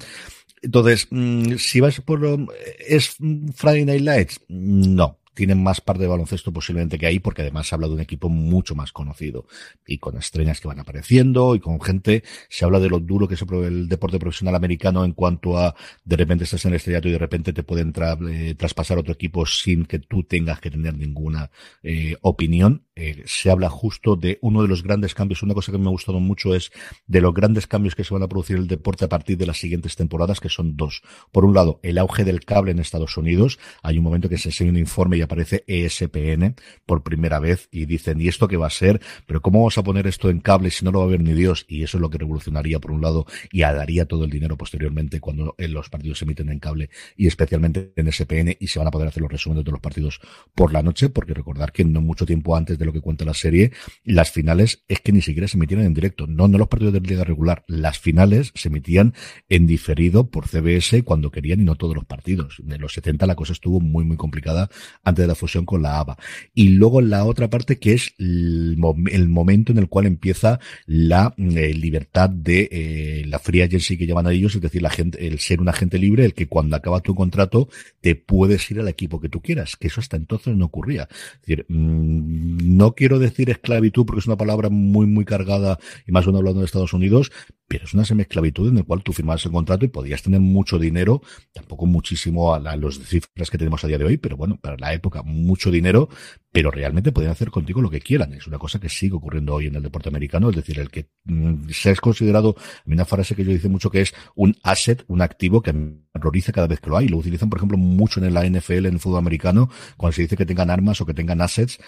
Speaker 1: Entonces, mm, si vas por lo, ¿es Friday Night Lights? No tienen más parte de baloncesto posiblemente que ahí, porque además se habla de un equipo mucho más conocido y con estrellas que van apareciendo y con gente. Se habla de lo duro que es el deporte profesional americano en cuanto a de repente estás en el estrellato y de repente te pueden eh, traspasar otro equipo sin que tú tengas que tener ninguna eh, opinión. Eh, se habla justo de uno de los grandes cambios. Una cosa que me ha gustado mucho es de los grandes cambios que se van a producir el deporte a partir de las siguientes temporadas, que son dos. Por un lado, el auge del cable en Estados Unidos. Hay un momento que se enseña un informe y aparece ESPN por primera vez y dicen, ¿y esto qué va a ser? Pero ¿cómo vamos a poner esto en cable si no lo va a ver ni Dios? Y eso es lo que revolucionaría por un lado y daría todo el dinero posteriormente cuando los partidos se emiten en cable y especialmente en ESPN y se van a poder hacer los resúmenes de los partidos por la noche, porque recordar que no mucho tiempo antes de lo que cuenta la serie, las finales es que ni siquiera se emitían en directo, no, no los partidos de liga regular, las finales se emitían en diferido por CBS cuando querían y no todos los partidos. En los 70 la cosa estuvo muy, muy complicada antes de la fusión con la ABA. Y luego la otra parte que es el, momento en el cual empieza la eh, libertad de eh, la free agency que llaman a ellos, es decir, la gente, el ser un agente libre, el que cuando acaba tu contrato te puedes ir al equipo que tú quieras, que eso hasta entonces no ocurría. Es decir, mm, no quiero decir esclavitud porque es una palabra muy, muy cargada y más menos hablando de Estados Unidos, pero es una semi-esclavitud en la cual tú firmabas el contrato y podías tener mucho dinero, tampoco muchísimo a, los cifras que tenemos a día de hoy, pero bueno, para la época mucho dinero, pero realmente podían hacer contigo lo que quieran. Es una cosa que sigue ocurriendo hoy en el deporte americano, es decir, el que mm, se es considerado, una frase que yo dice mucho que es un asset, un activo que horroriza cada vez que lo hay. Lo utilizan, por ejemplo, mucho en la NFL, en el fútbol americano, cuando se dice que tengan armas o que tengan assets,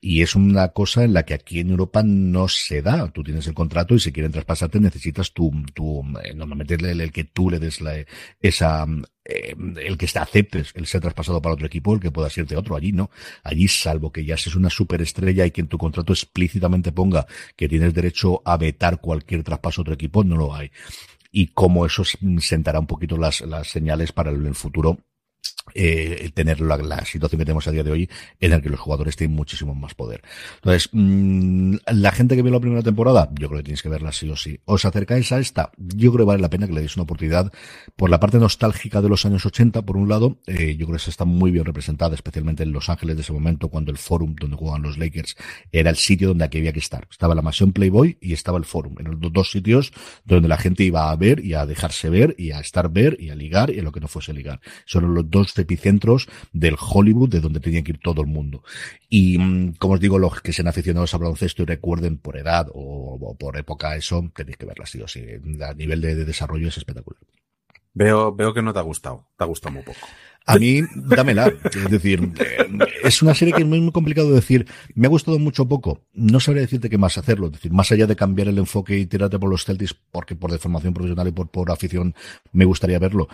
Speaker 1: y es una cosa en la que aquí en Europa no se da. Tú tienes el contrato y si quieren traspasarte necesitas tu, tu eh, normalmente el, el, que tú le des la, esa, eh, el que aceptes el ser traspasado para otro equipo, el que pueda irte otro. Allí no. Allí, salvo que ya seas una superestrella y que en tu contrato explícitamente ponga que tienes derecho a vetar cualquier traspaso a otro equipo, no lo hay. Y cómo eso sentará un poquito las, las señales para el futuro eh, tener la, la, situación que tenemos a día de hoy en el que los jugadores tienen muchísimo más poder. Entonces, mmm, la gente que vio la primera temporada, yo creo que tenéis que verla sí o sí. ¿Os acercáis a esta? Yo creo que vale la pena que le deis una oportunidad por la parte nostálgica de los años 80, por un lado, eh, yo creo que está muy bien representada, especialmente en Los Ángeles de ese momento, cuando el Forum, donde jugaban los Lakers, era el sitio donde había que estar. Estaba la mansión Playboy y estaba el Forum, en los dos sitios donde la gente iba a ver y a dejarse ver y a estar ver y a ligar y a lo que no fuese ligar. Son los dos epicentros del Hollywood de donde tenía que ir todo el mundo. Y mm, como os digo, los que sean aficionados a baloncesto y recuerden por edad o, por época eso, tenéis que verla sí o sí. A nivel de, desarrollo es espectacular.
Speaker 2: Veo, veo que no te ha gustado. Te ha gustado muy poco.
Speaker 1: A mí, dámela. Es decir, eh, es una serie que es muy, muy complicado de decir. Me ha gustado mucho poco. No sabría decirte qué más hacerlo. Es decir, más allá de cambiar el enfoque y tirarte por los Celtics, porque por deformación profesional y por, por afición me gustaría verlo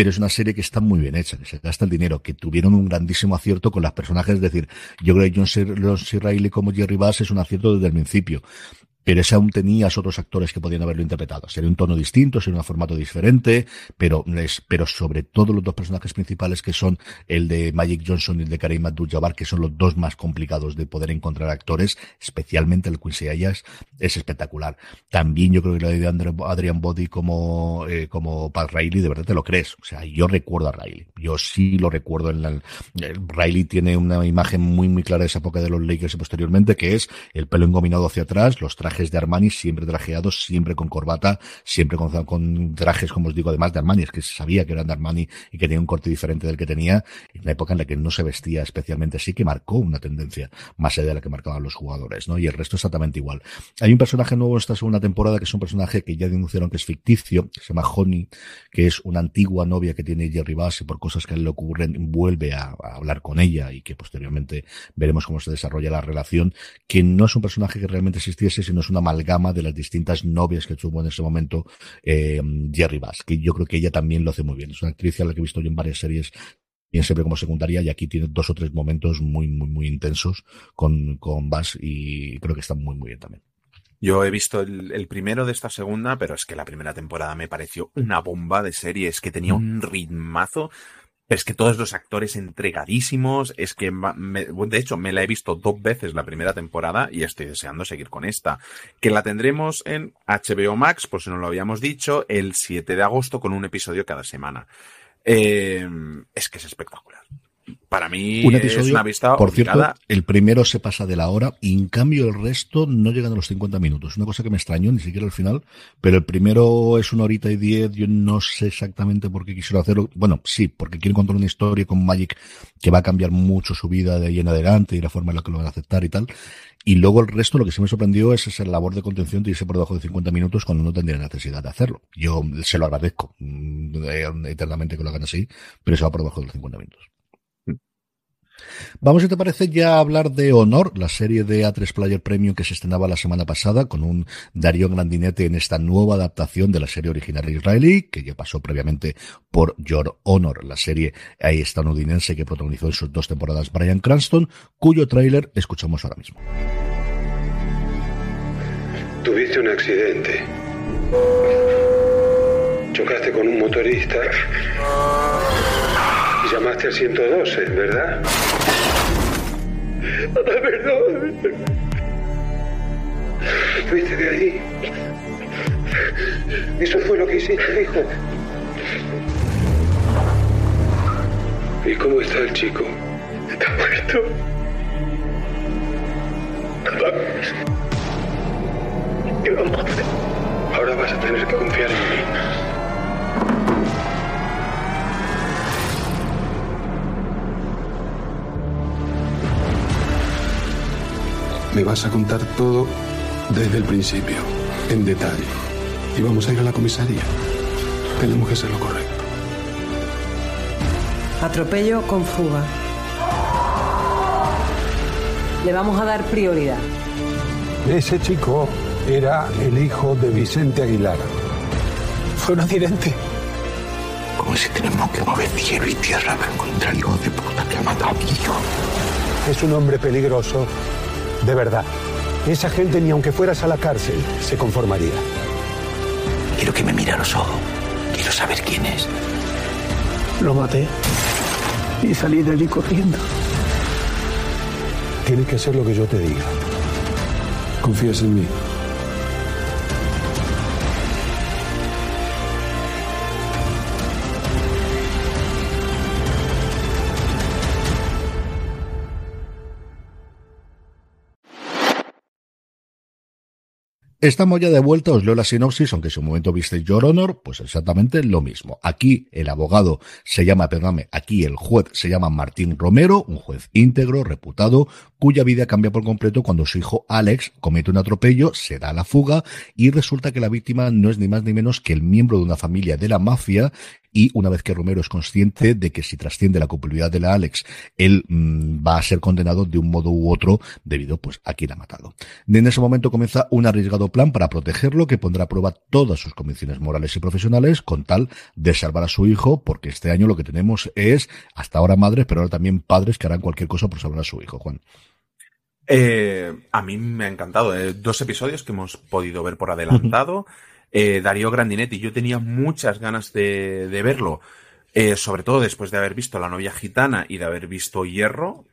Speaker 1: pero es una serie que está muy bien hecha, que se gasta el dinero, que tuvieron un grandísimo acierto con los personajes, es decir, yo creo que John C. Reilly como Jerry Bass es un acierto desde el principio pero ese aún tenías otros actores que podían haberlo interpretado. Sería un tono distinto, sería un formato diferente, pero, pero sobre todo los dos personajes principales que son el de Magic Johnson y el de Karim Abdul-Jabbar, que son los dos más complicados de poder encontrar actores, especialmente el Quincy Ayas, es espectacular. También yo creo que la idea de Adrian Body como, eh, como Pat Riley, de verdad te lo crees. O sea, yo recuerdo a Riley. Yo sí lo recuerdo en la, Riley tiene una imagen muy, muy clara de esa época de los Lakers y posteriormente, que es el pelo engominado hacia atrás, los trajes de Armani, siempre trajeados, siempre con corbata, siempre con, trajes, como os digo, además de Armani, es que se sabía que eran de Armani y que tenía un corte diferente del que tenía, en una época en la que no se vestía especialmente así, que marcó una tendencia más allá de la que marcaban los jugadores, ¿no? Y el resto exactamente igual. Hay un personaje nuevo en esta segunda temporada que es un personaje que ya denunciaron que es ficticio, que se llama Honey, que es una antigua novia que tiene Jerry Bass y por cosas que le ocurren vuelve a, a hablar con ella y que posteriormente veremos cómo se desarrolla la relación, que no es un personaje que realmente existiese, sino es una amalgama de las distintas novias que tuvo en ese momento eh, Jerry Bass, que yo creo que ella también lo hace muy bien. Es una actriz a la que he visto yo en varias series bien siempre como secundaria y aquí tiene dos o tres momentos muy, muy, muy intensos con, con Bass y creo que está muy, muy bien también.
Speaker 2: Yo he visto el, el, primero de esta segunda, pero es que la primera temporada me pareció una bomba de serie, es que tenía un ritmazo. Es que todos los actores entregadísimos, es que, de hecho, me la he visto dos veces la primera temporada y estoy deseando seguir con esta. Que la tendremos en HBO Max, por si no lo habíamos dicho, el 7 de agosto con un episodio cada semana. Eh, es que es espectacular para mí
Speaker 1: un episodio,
Speaker 2: es una vista
Speaker 1: Por cierto, el primero se pasa de la hora y en cambio el resto no llegan a los 50 minutos. Una cosa que me extrañó, ni siquiera al final, pero el primero es una horita y diez. Yo no sé exactamente por qué quisieron hacerlo. Bueno, sí, porque quieren contar una historia con Magic que va a cambiar mucho su vida de ahí en adelante y la forma en la que lo van a aceptar y tal. Y luego el resto, lo que sí me sorprendió es esa labor de contención de irse por debajo de 50 minutos cuando no tendría necesidad de hacerlo. Yo se lo agradezco mm, eternamente que lo hagan así, pero se va por debajo de los 50 minutos. Vamos, si te parece, ya a hablar de Honor, la serie de A3 Player Premium que se estrenaba la semana pasada con un Darío Grandinete en esta nueva adaptación de la serie original israelí, que ya pasó previamente por Your Honor, la serie estadounidense que protagonizó en sus dos temporadas Brian Cranston, cuyo tráiler escuchamos ahora mismo.
Speaker 21: Tuviste un accidente. Chocaste con un motorista Llamaste al 112, ¿verdad?
Speaker 22: Papá, perdón.
Speaker 21: Fuiste de ahí. Eso fue lo que hiciste, hijo. ¿Y cómo está el chico?
Speaker 22: Está muerto.
Speaker 21: Ahora vas a tener que confiar en mí. Me vas a contar todo desde el principio, en detalle. Y vamos a ir a la comisaría. Tenemos que hacer lo correcto.
Speaker 23: Atropello con fuga. Le vamos a dar prioridad.
Speaker 24: Ese chico era el hijo de Vicente Aguilar.
Speaker 17: Fue un accidente.
Speaker 24: Como si tenemos que mover cielo y tierra para encontrar al hijo de puta que ha matado a mi hijo. Es un hombre peligroso, de verdad. Esa gente, ni aunque fueras a la cárcel, se conformaría.
Speaker 17: Quiero que me mire a los ojos. Quiero saber quién es.
Speaker 24: Lo maté y salí de allí corriendo. Tienes que hacer lo que yo te diga.
Speaker 21: ¿Confías en mí?
Speaker 1: Estamos ya de vuelta, os leo la sinopsis, aunque si un momento viste Your Honor, pues exactamente lo mismo. Aquí el abogado se llama, perdóname, aquí el juez se llama Martín Romero, un juez íntegro, reputado, cuya vida cambia por completo cuando su hijo Alex comete un atropello, se da la fuga y resulta que la víctima no es ni más ni menos que el miembro de una familia de la mafia y una vez que Romero es consciente de que si trasciende la culpabilidad de la Alex, él mmm, va a ser condenado de un modo u otro debido pues a quien ha matado. En ese momento comienza un arriesgado plan para protegerlo que pondrá a prueba todas sus convicciones morales y profesionales con tal de salvar a su hijo porque este año lo que tenemos es hasta ahora madres pero ahora también padres que harán cualquier cosa por salvar a su hijo, Juan.
Speaker 2: Eh, a mí me ha encantado. Eh, dos episodios que hemos podido ver por adelantado. Eh, Darío Grandinetti, yo tenía muchas ganas de, de verlo, sobre todo después de haber visto La novia gitana y de haber visto Hierro.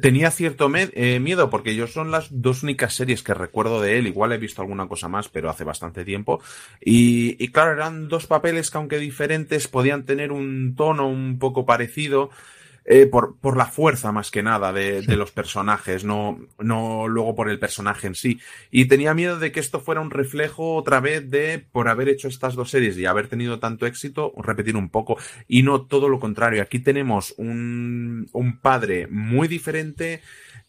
Speaker 2: Tenía cierto eh, miedo porque yo son las dos únicas series que recuerdo de él. Igual he visto alguna cosa más, pero hace bastante tiempo. Y, y claro, eran dos papeles que aunque diferentes podían tener un tono un poco parecido. Eh, por, por la fuerza más que nada de, de los personajes, no, no luego por el personaje en sí. Y tenía miedo de que esto fuera un reflejo otra vez de, por haber hecho estas dos series y haber tenido tanto éxito, repetir un poco. Y no todo lo contrario. Aquí tenemos un, un padre muy diferente.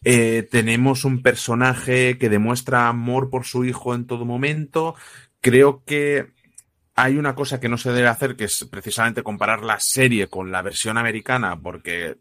Speaker 2: eh, tenemos un personaje que demuestra amor por su hijo en todo momento. Creo que hay una cosa que no se debe hacer, que es precisamente comparar la serie con la versión americana, porque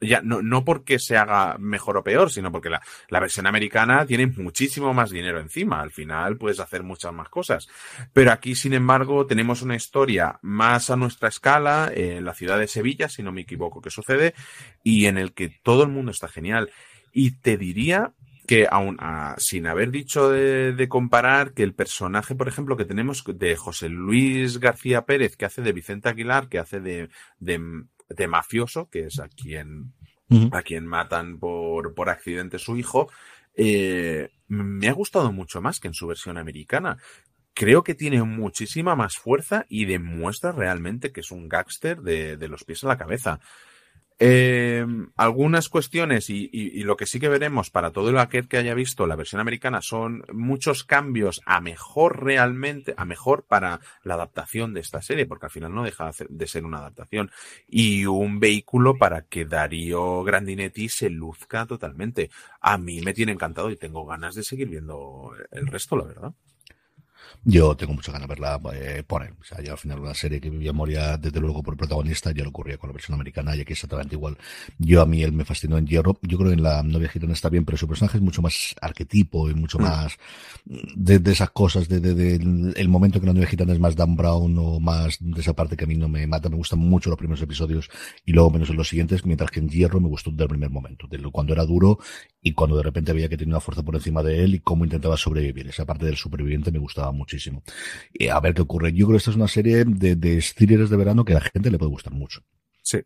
Speaker 2: ya no, no porque se haga mejor o peor, sino porque la, la versión americana tiene muchísimo más dinero encima. Al final puedes hacer muchas más cosas. Pero aquí, sin embargo, tenemos una historia más a nuestra escala, en la ciudad de Sevilla, si no me equivoco, que sucede, y en el que todo el mundo está genial. Y te diría que aún sin haber dicho de, de comparar que el personaje, por ejemplo, que tenemos de José Luis García Pérez, que hace de Vicente Aguilar, que hace de, de, de mafioso, que es a quien, a quien matan por, por accidente su hijo, eh, me ha gustado mucho más que en su versión americana. Creo que tiene muchísima más fuerza y demuestra realmente que es un gángster de, de los pies a la cabeza. Eh, algunas cuestiones y, y- lo que sí que veremos para todo el aquel que haya visto la versión americana son muchos cambios a mejor realmente, a mejor para la adaptación de esta serie, porque al final no deja de ser una adaptación y un vehículo para que Darío Grandinetti se luzca totalmente. A mí me tiene encantado y tengo ganas de seguir viendo el resto, la verdad.
Speaker 1: Yo tengo mucha ganas de verla eh, por él. O sea, yo al final una serie que vivía Moria, desde luego, por protagonista, ya lo ocurría con la versión americana y aquí es exactamente igual. Yo a mí él me fascinó en Hierro. Yo creo que en la novia gitana está bien, pero su personaje es mucho más arquetipo y mucho
Speaker 2: Mm.
Speaker 1: más de, de esas cosas, de, de- de- el momento que la novia gitana es más Dan Brown o más de esa parte que a mí no me mata. Me gustan mucho los primeros episodios y luego menos en los siguientes, mientras que en Hierro me gustó desde el primer momento, de cuando era duro y cuando de repente veía que tenía una fuerza por encima de él y cómo intentaba sobrevivir. Esa parte del superviviente me gustaba muchísimo. Y a ver qué ocurre. Yo creo que esta es una serie de, de thrillers de verano que a la gente le puede gustar mucho.
Speaker 2: Sí.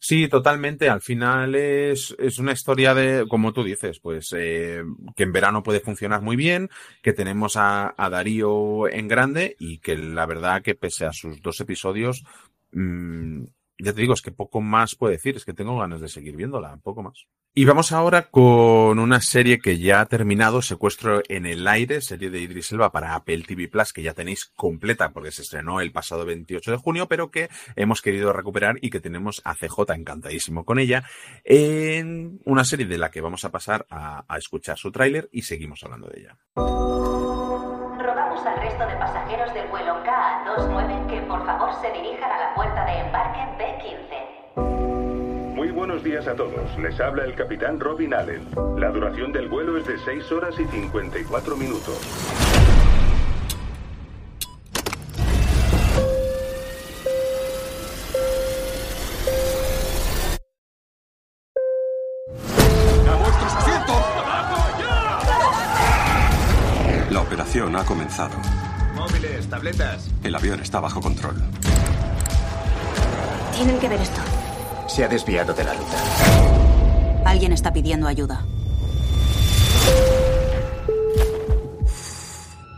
Speaker 2: Sí, totalmente. Al final es, es una historia de, como tú dices, pues eh, que en verano puede funcionar muy bien, que tenemos a, a Darío en grande y que la verdad que pese a sus dos episodios, mmm, ya te digo, es que poco más puedo decir, es que tengo ganas de seguir viéndola, poco más. Y vamos ahora con una serie que ya ha terminado, Secuestro en el aire, serie de Idris Elba para Apple TV Plus, que ya tenéis completa porque se estrenó el pasado 28 de junio, pero que hemos querido recuperar y que tenemos a CJ encantadísimo con ella, en una serie de la que vamos a pasar a, a escuchar su tráiler y seguimos hablando de ella.
Speaker 25: Al resto de pasajeros del vuelo KA29 que por favor se dirijan a la puerta de embarque B15.
Speaker 26: Muy buenos días a todos. Les habla el capitán Robin Allen. La duración del vuelo es de 6 horas y 54 minutos.
Speaker 27: Operación ha comenzado.
Speaker 28: Móviles, tabletas.
Speaker 27: El avión está bajo control.
Speaker 29: Tienen que ver esto.
Speaker 28: Se ha desviado de la ruta.
Speaker 30: Alguien está pidiendo ayuda.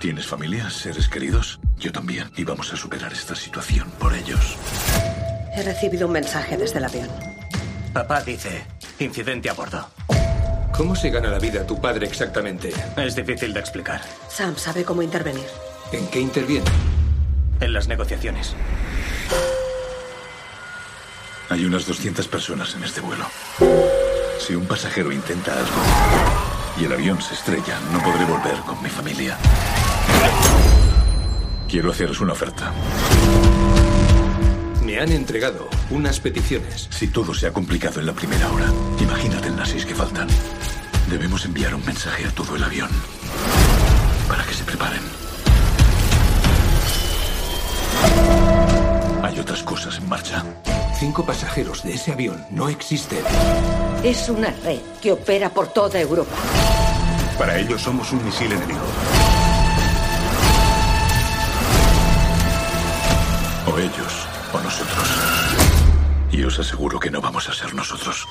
Speaker 27: ¿Tienes familia, seres queridos? Yo también. Y vamos a superar esta situación por ellos.
Speaker 29: He recibido un mensaje desde el avión.
Speaker 28: Papá dice, incidente a bordo.
Speaker 31: ¿Cómo se gana la vida tu padre exactamente?
Speaker 28: Es difícil de explicar.
Speaker 29: Sam sabe cómo intervenir.
Speaker 31: ¿En qué interviene?
Speaker 28: En las negociaciones.
Speaker 27: Hay unas 200 personas en este vuelo. Si un pasajero intenta algo y el avión se estrella, no podré volver con mi familia. Quiero haceros una oferta.
Speaker 31: Me han entregado unas peticiones.
Speaker 27: Si todo se ha complicado en la primera hora, imagínate las seis que faltan. Debemos enviar un mensaje a todo el avión para que se preparen. Hay otras cosas en marcha.
Speaker 31: Cinco pasajeros de ese avión no existen.
Speaker 29: Es una red que opera por toda Europa.
Speaker 27: Para ellos somos un misil enemigo. O ellos, o nosotros. Y os aseguro que no vamos a ser nosotros.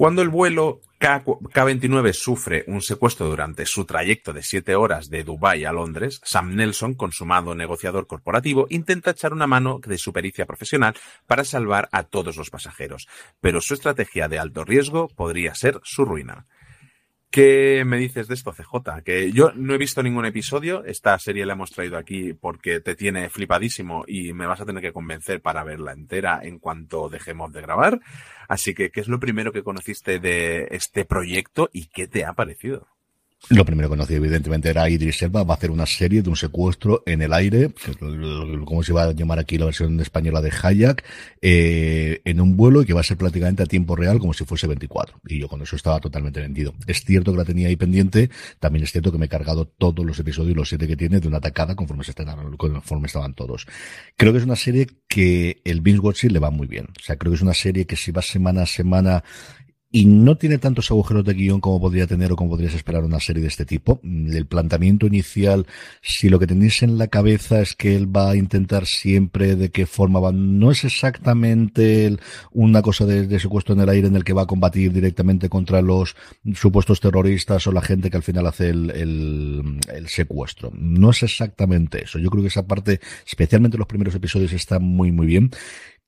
Speaker 2: Cuando el vuelo K- K-29 sufre un secuestro durante su trayecto de siete horas de Dubái a Londres, Sam Nelson, consumado negociador corporativo, intenta echar una mano de su pericia profesional para salvar a todos los pasajeros, pero su estrategia de alto riesgo podría ser su ruina. ¿Qué me dices de esto, CJ? Que yo no he visto ningún episodio, esta serie la hemos traído aquí porque te tiene flipadísimo y me vas a tener que convencer para verla entera en cuanto dejemos de grabar. Así que, ¿qué es lo primero que conociste de este proyecto y qué te ha parecido?
Speaker 1: Lo primero que conocí, evidentemente, era Idris Elba. Va a hacer una serie de un secuestro en el aire, ¿cómo se va a llamar aquí la versión española de Hayak? Eh, en un vuelo que va a ser prácticamente a tiempo real, como si fuese 24. Y yo con eso estaba totalmente vendido. Es cierto que la tenía ahí pendiente. También es cierto que me he cargado todos los episodios, los siete que tiene, de una tacada conforme se estrenaron, conforme estaban todos. Creo que es una serie que el binge watching le va muy bien. O sea, creo que es una serie que si va semana a semana y no tiene tantos agujeros de guion como podría tener o como podrías esperar una serie de este tipo. Mm, El planteamiento inicial, si lo que tenéis en la cabeza es que él va a intentar siempre de qué forma va, no es exactamente una cosa de, secuestro en el aire en el que va a combatir directamente contra los supuestos terroristas o la gente que al final hace el, el, el secuestro. No es exactamente eso. Yo creo que esa parte, especialmente los primeros episodios, está muy, muy bien.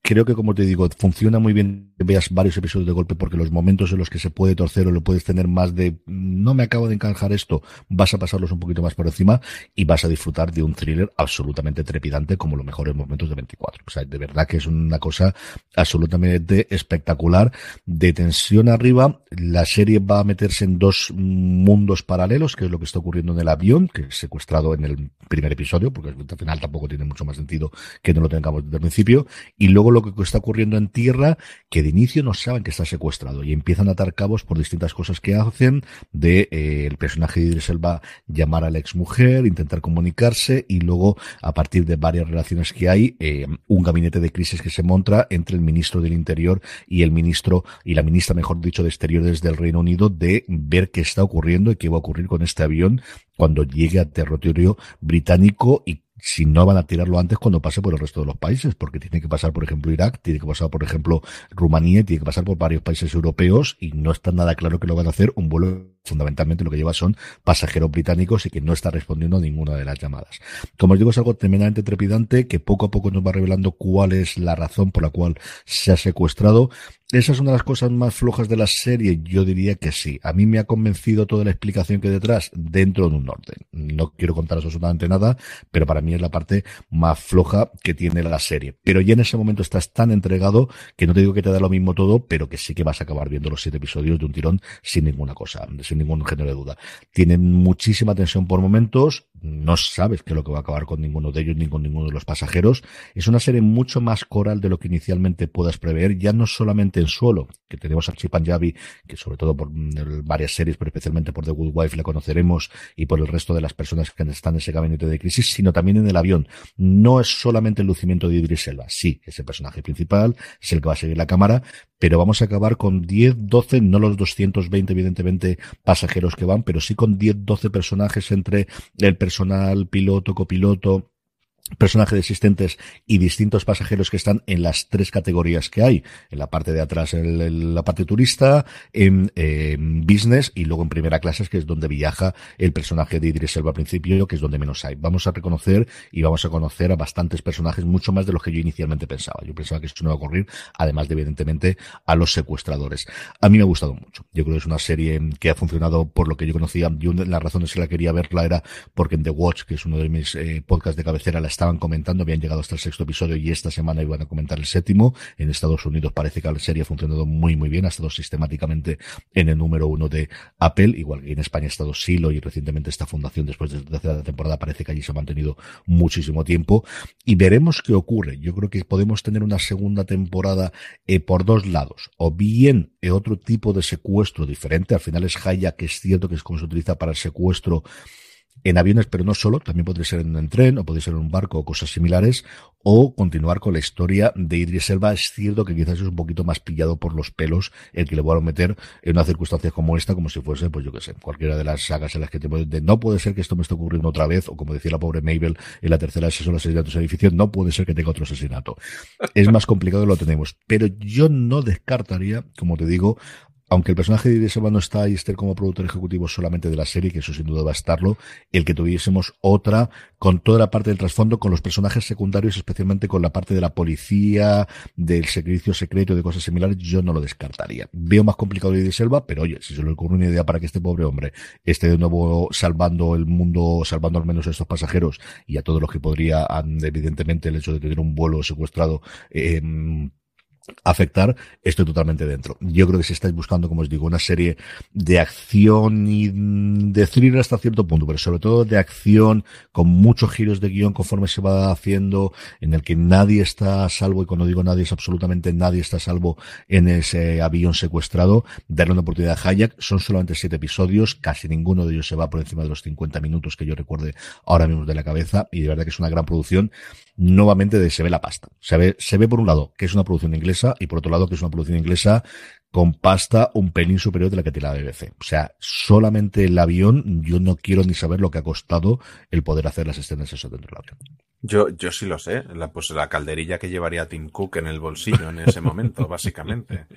Speaker 1: Creo que, como te digo, funciona muy bien que veas varios episodios de golpe porque los momentos en los que se puede torcer o lo puedes tener más de no me acabo de encajar esto, vas a pasarlos un poquito más por encima y vas a disfrutar de un thriller absolutamente trepidante como los mejores momentos de 24. O sea, de verdad que es una cosa absolutamente espectacular de tensión arriba. La serie va a meterse en dos mundos paralelos, que es lo que está ocurriendo en el avión, que es secuestrado en el primer episodio, porque al final tampoco tiene mucho más sentido que no lo tengamos desde el principio, y luego lo que está ocurriendo en tierra, que de inicio no saben que está secuestrado y empiezan a atar cabos por distintas cosas que hacen, de eh, el personaje de Idris Elba llamar a la exmujer, intentar comunicarse y luego, a partir de varias relaciones que hay, eh, un gabinete de crisis que se monta entre el ministro del Interior y el ministro, y la ministra, mejor dicho, de Exteriores del Reino Unido, de ver qué está ocurriendo y qué va a ocurrir con este avión cuando llegue a territorio británico y si no van a tirarlo antes cuando pase por el resto de los países, porque tiene que pasar, por ejemplo, Irak, tiene que pasar, por ejemplo, Rumanía, tiene que pasar por varios países europeos y no está nada claro que lo van a hacer un vuelo fundamentalmente lo que lleva son pasajeros británicos y que no está respondiendo a ninguna de las llamadas. Como os digo, es algo tremendamente trepidante que poco a poco nos va revelando cuál es la razón por la cual se ha secuestrado. Esa es una de las cosas más flojas de la serie, yo diría que sí. A mí me ha convencido toda la explicación que hay detrás dentro de un orden. No quiero contaros absolutamente nada, pero para mí es la parte más floja que tiene la serie. Pero ya en ese momento estás tan entregado que no te digo que te da lo mismo todo, pero que sí que vas a acabar viendo los siete episodios de un tirón sin ninguna cosa sin ningún género de duda. Tienen muchísima tensión por momentos, no sabes qué es lo que va a acabar con ninguno de ellos ni con ninguno de los pasajeros. Es una serie mucho más coral de lo que inicialmente puedas prever, ya no solamente en suelo, que tenemos a Chip Javi, que sobre todo por mm, varias series, pero especialmente por The Good Wife le conoceremos y por el resto de las personas que están en ese gabinete de crisis, sino también en el avión. No es solamente el lucimiento de Idris Elba, sí, es el personaje principal, es el que va a seguir la cámara, pero vamos a acabar con 10, 12, no los 220 evidentemente pasajeros que van, pero sí con 10, 12 personajes entre el personal, piloto, copiloto, personajes existentes y distintos pasajeros que están en las tres categorías que hay. En la parte de atrás, en, la parte turista, en, business y luego en primera clase, que es donde viaja el personaje de Idris Elba al principio, que es donde menos hay. Vamos a reconocer y vamos a conocer a bastantes personajes, mucho más de los que yo inicialmente pensaba. Yo pensaba que esto no iba a ocurrir, además de evidentemente a los secuestradores. A mí me ha gustado mucho. Yo creo que es una serie que ha funcionado por lo que yo conocía. Yo las razones que la quería verla era porque en The Watch, que es uno de mis eh, podcasts de cabecera, la estaban comentando, habían llegado hasta el sexto episodio y esta semana iban a comentar el séptimo. En Estados Unidos parece que la serie ha funcionado muy muy bien, ha estado sistemáticamente en el número uno de Apple, igual que en España ha estado Silo y recientemente esta fundación después de la tercera temporada parece que allí se ha mantenido muchísimo tiempo y veremos qué ocurre. Yo creo que podemos tener una segunda temporada eh, por dos lados, o bien eh, otro tipo de secuestro diferente, al final es Haya, que es cierto que es como se utiliza para el secuestro en aviones, pero no solo, también podría ser en un tren o podría ser en un barco o cosas similares, o continuar con la historia de Idris Elba. Es cierto que quizás es un poquito más pillado por los pelos el que le voy a meter en una circunstancia como esta, como si fuese, pues yo qué sé, cualquiera de las sagas en las que te de no puede ser que esto me esté ocurriendo otra vez, o como decía la pobre Mabel en la tercera sesión de asesinatos en edificio, no puede ser que tenga otro asesinato. Es más complicado lo tenemos, pero yo no descartaría, como te digo, aunque el personaje de Idris Elba no está y esté como productor ejecutivo solamente de la serie, que eso sin duda va a estarlo, el que tuviésemos otra con toda la parte del trasfondo, con los personajes secundarios, especialmente con la parte de la policía, del servicio secreto, de cosas similares, yo no lo descartaría. Veo más complicado Idris Elba, pero oye, si se le ocurre una idea para que este pobre hombre esté de nuevo salvando el mundo, salvando al menos a estos pasajeros y a todos los que podría, evidentemente, el hecho de tener un vuelo secuestrado, eh, afectar, estoy totalmente dentro. Yo creo que si estáis buscando, como os digo, una serie de acción y de thriller hasta cierto punto, pero sobre todo de acción con muchos giros de guion conforme se va haciendo, en el que nadie está salvo, y cuando digo nadie es absolutamente nadie está salvo en ese avión secuestrado, darle una oportunidad a Hayek. Son solamente siete episodios, casi ninguno de ellos se va por encima de los 50 minutos que yo recuerde ahora mismo de la cabeza, y de verdad que es una gran producción. Nuevamente se ve la pasta. Se ve, se ve por un lado que es una producción inglesa, y por otro lado que es una producción inglesa con pasta un pelín superior de la que tiene la BBC. O sea, solamente el avión, yo no quiero ni saber lo que ha costado el poder hacer las escenas eso dentro del avión.
Speaker 2: Yo, yo sí lo sé, la, pues la calderilla que llevaría Tim Cook en el bolsillo en ese momento, básicamente.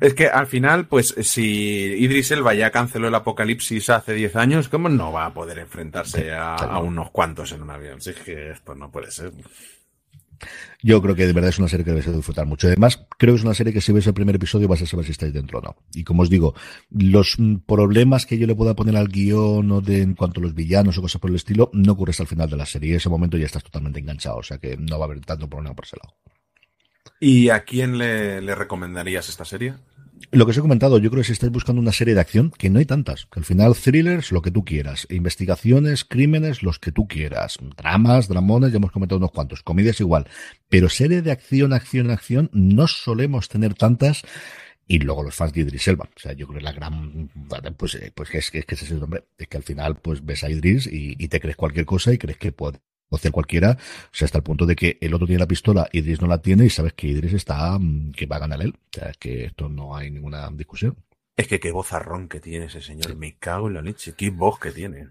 Speaker 2: Es que al final, pues si Idris Elba ya canceló el apocalipsis hace 10 años, ¿cómo no va a poder enfrentarse a, a unos cuantos en un avión? Si es que esto no puede ser.
Speaker 1: Yo creo que de verdad es una serie que debes disfrutar mucho. Además, creo que es una serie que si ves el primer episodio vas a saber si estáis dentro o no. Y como os digo, los problemas que yo le pueda poner al guion o de en cuanto a los villanos o cosas por el estilo, no ocurre hasta el final de la serie. En ese momento ya estás totalmente enganchado. O sea que no va a haber tanto problema por ese lado.
Speaker 2: ¿Y a quién le recomendarías esta serie?
Speaker 1: Lo que os he comentado, yo creo que si estáis buscando una serie de acción, que no hay tantas, que al final thrillers, lo que tú quieras, investigaciones, crímenes, los que tú quieras, dramas, dramones, ya hemos comentado unos cuantos, comedias igual, pero serie de acción, acción, acción, no solemos tener tantas y luego los fans de Idris Elba. O sea, yo creo que la gran, pues, eh, pues es que, es que ese es el nombre, es que al final pues ves a Idris y, y te crees cualquier cosa y crees que puede hacer cualquiera, o sea, hasta el punto de que el otro tiene la pistola, Idris no la tiene y sabes que Idris está, mm, que va a ganar él. O sea, es que esto no hay ninguna discusión.
Speaker 2: Es que qué vozarrón que tiene ese señor. Me cago en la leche. Qué voz que tiene.